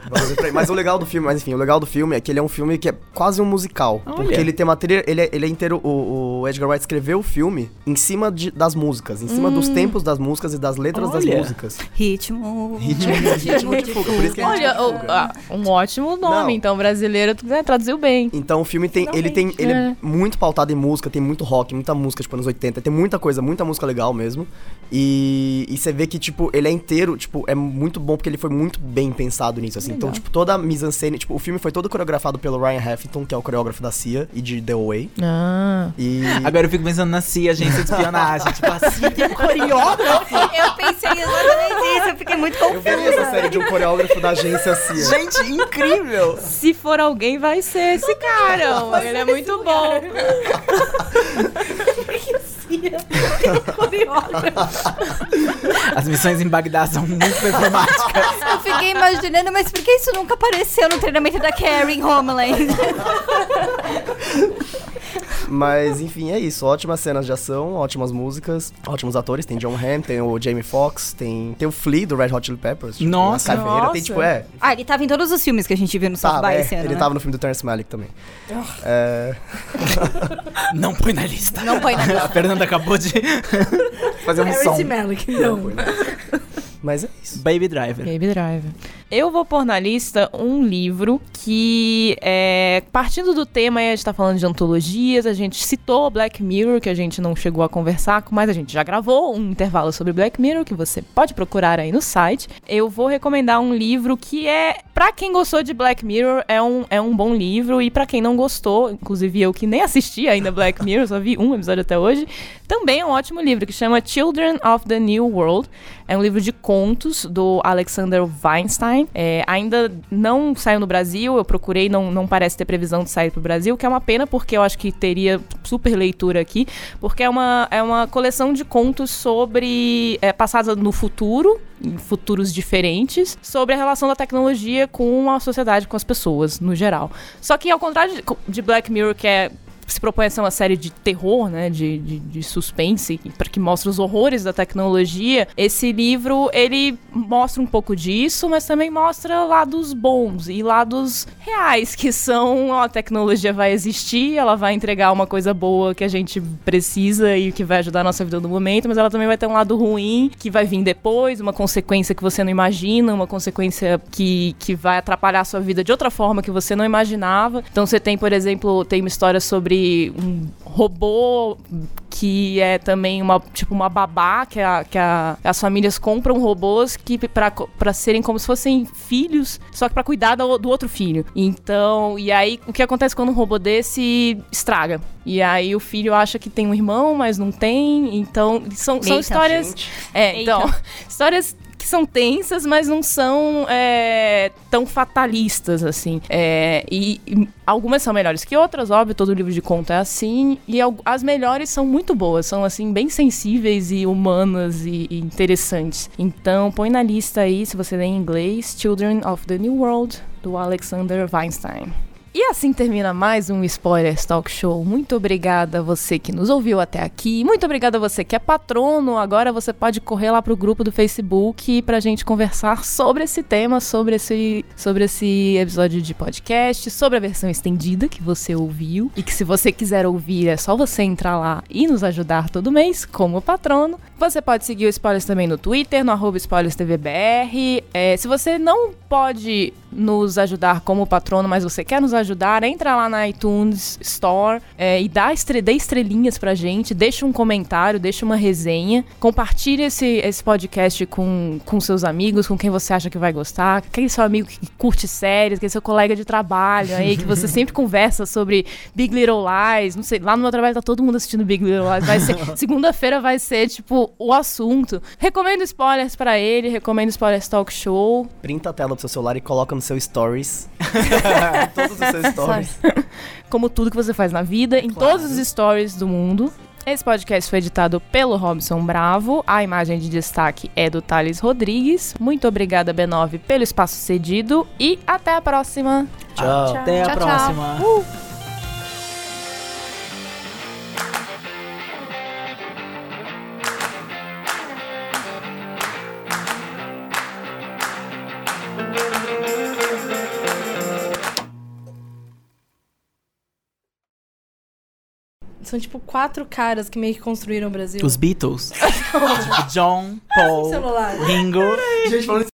Mas o legal do filme, mas enfim, o legal do filme é que ele é um filme que é quase um musical. Olha. Porque ele tem uma trilha. Ele é, ele é inteiro. O, o Edgar Wright escreveu o filme em cima de- das músicas, em cima dos tempos das músicas e das letras das Olha. músicas. Ritmo. Ritmo, ritmo de fuga. Por isso que é ritmo Olha, o- fuga. ah, um ótimo nome, Não. então, brasileiro, tu né, traduziu bem. Então o filme tem. Ele tem. Ele é É. muito pautado em música, tem muito rock, muita música, tipo, anos 80, tem muita coisa, muita música legal mesmo. E, e você vê que, tipo, ele é inteiro, tipo, é muito bom porque ele foi muito bem pensado nisso, assim. Então, Legal. tipo, toda a mise-en-scène, tipo, o filme foi todo coreografado pelo Ryan Heffington, que é o coreógrafo da CIA e de The Way. Ah. E. Agora eu fico pensando na CIA, agência de espionagem. tipo, a CIA tem um coreógrafo. Eu pensei exatamente isso, eu fiquei muito Eu vi essa confusa. série de um coreógrafo da agência CIA. Gente, incrível. Se for alguém, vai ser esse cara. Ele é muito bom. As missões em Bagdá são muito performáticas. Eu fiquei imaginando, mas por que isso nunca apareceu no treinamento da Carrie em Homeland? Mas enfim, é isso. Ótimas cenas de ação, ótimas músicas, ótimos atores. Tem John Hamm, tem o Jamie Foxx, tem, tem o Flea do Red Hot Chili Peppers. tipo, Nossa. caveira. Tem Nossa. tipo, é. Ah, ele tava em todos os filmes que a gente viu no South Tava, by é, esse ano, ele né? tava no filme do Terrence Malick também. É, Não põe na lista. Não põe na lista. A Fernanda acabou de fazer um som. Harry Malick, não. mas é isso. Baby Driver. Baby Driver. Eu vou pôr na lista um livro que é. Partindo do tema, a gente tá falando de antologias, a gente citou Black Mirror, que a gente não chegou a conversar, mas a gente já gravou um intervalo sobre Black Mirror, que você pode procurar aí no site. Eu vou recomendar um livro que é. Pra quem gostou de Black Mirror, é um, é um bom livro, e pra quem não gostou, inclusive eu que nem assisti ainda Black Mirror, só vi um episódio até hoje, também é um ótimo livro, que chama Children of the New World. É um livro de contos do Alexander Weinstein. É, ainda não saiu no Brasil, eu procurei, não, não parece ter previsão de sair pro Brasil, que é uma pena, porque eu acho que teria super leitura aqui, porque é uma, é uma coleção de contos sobre é, passados no futuro, em futuros diferentes, sobre a relação da tecnologia com a sociedade, com as pessoas, no geral. Só que ao contrário de Black Mirror, que é se propõe a ser uma série de terror, né, de, de, de suspense, para que mostre os horrores da tecnologia, esse livro, ele mostra um pouco disso, mas também mostra lados bons e lados reais, que são, ó, a tecnologia vai existir, ela vai entregar uma coisa boa que a gente precisa e que vai ajudar a nossa vida no momento, mas ela também vai ter um lado ruim, que vai vir depois, uma consequência que você não imagina, uma consequência que, que vai atrapalhar a sua vida de outra forma que você não imaginava. Então você tem, por exemplo, tem uma história sobre um robô que é também uma tipo uma babá que, a, que a, as famílias compram robôs que para serem como se fossem filhos só que para cuidar do, do, outro filho. Então e aí o que acontece quando um robô desse estraga? E aí o filho acha que tem um irmão mas não tem. Então são, são histórias gente. é então histórias que são tensas, mas não são é, tão fatalistas, assim. É, e, e, algumas são melhores que outras, óbvio, todo livro de conto é assim. E as melhores são muito boas, são, assim, bem sensíveis e humanas e, e interessantes. Então, põe na lista aí, se você lê em inglês, Children of the New World, do Alexander Weinstein. E assim termina mais um Spoilers Talk Show. Muito obrigada a você que nos ouviu até aqui. Muito obrigada a você que é patrono. Agora você pode correr lá pro grupo do Facebook pra gente conversar sobre esse tema, sobre esse, sobre esse episódio de podcast, sobre a versão estendida que você ouviu. E que se você quiser ouvir, é só você entrar lá e nos ajudar todo mês como patrono. Você pode seguir o Spoilers também no Twitter, no SpoilersTVBR. É, se você não pode nos ajudar como patrono, mas você quer nos ajudar, entra lá na iTunes Store é, e dá estre dê estrelinhas pra gente, deixa um comentário, deixa uma resenha, compartilhe esse, esse podcast com, com seus amigos, com quem você acha que vai gostar, aquele seu amigo que curte séries, aquele seu colega de trabalho aí, que você sempre conversa sobre Big Little Lies, não sei, lá no meu trabalho tá todo mundo assistindo Big Little Lies, vai ser, segunda-feira vai ser, tipo, o assunto. Recomendo spoilers para ele, recomendo spoilers talk show. Printa a tela do seu celular e coloca no seu stories. Todos os seus stories. Como tudo que você faz na vida, em Claro. todos os stories do mundo. Esse podcast foi editado pelo Robson Bravo. A imagem de destaque é do Thales Rodrigues. Muito obrigada, B9, pelo espaço cedido. E até a próxima. Tchau. Até a Tchau, tchau. próxima. São tipo quatro caras que meio que construíram o Brasil. Os Beatles. tipo, John, Paul, celular. Ringo. Gente, falando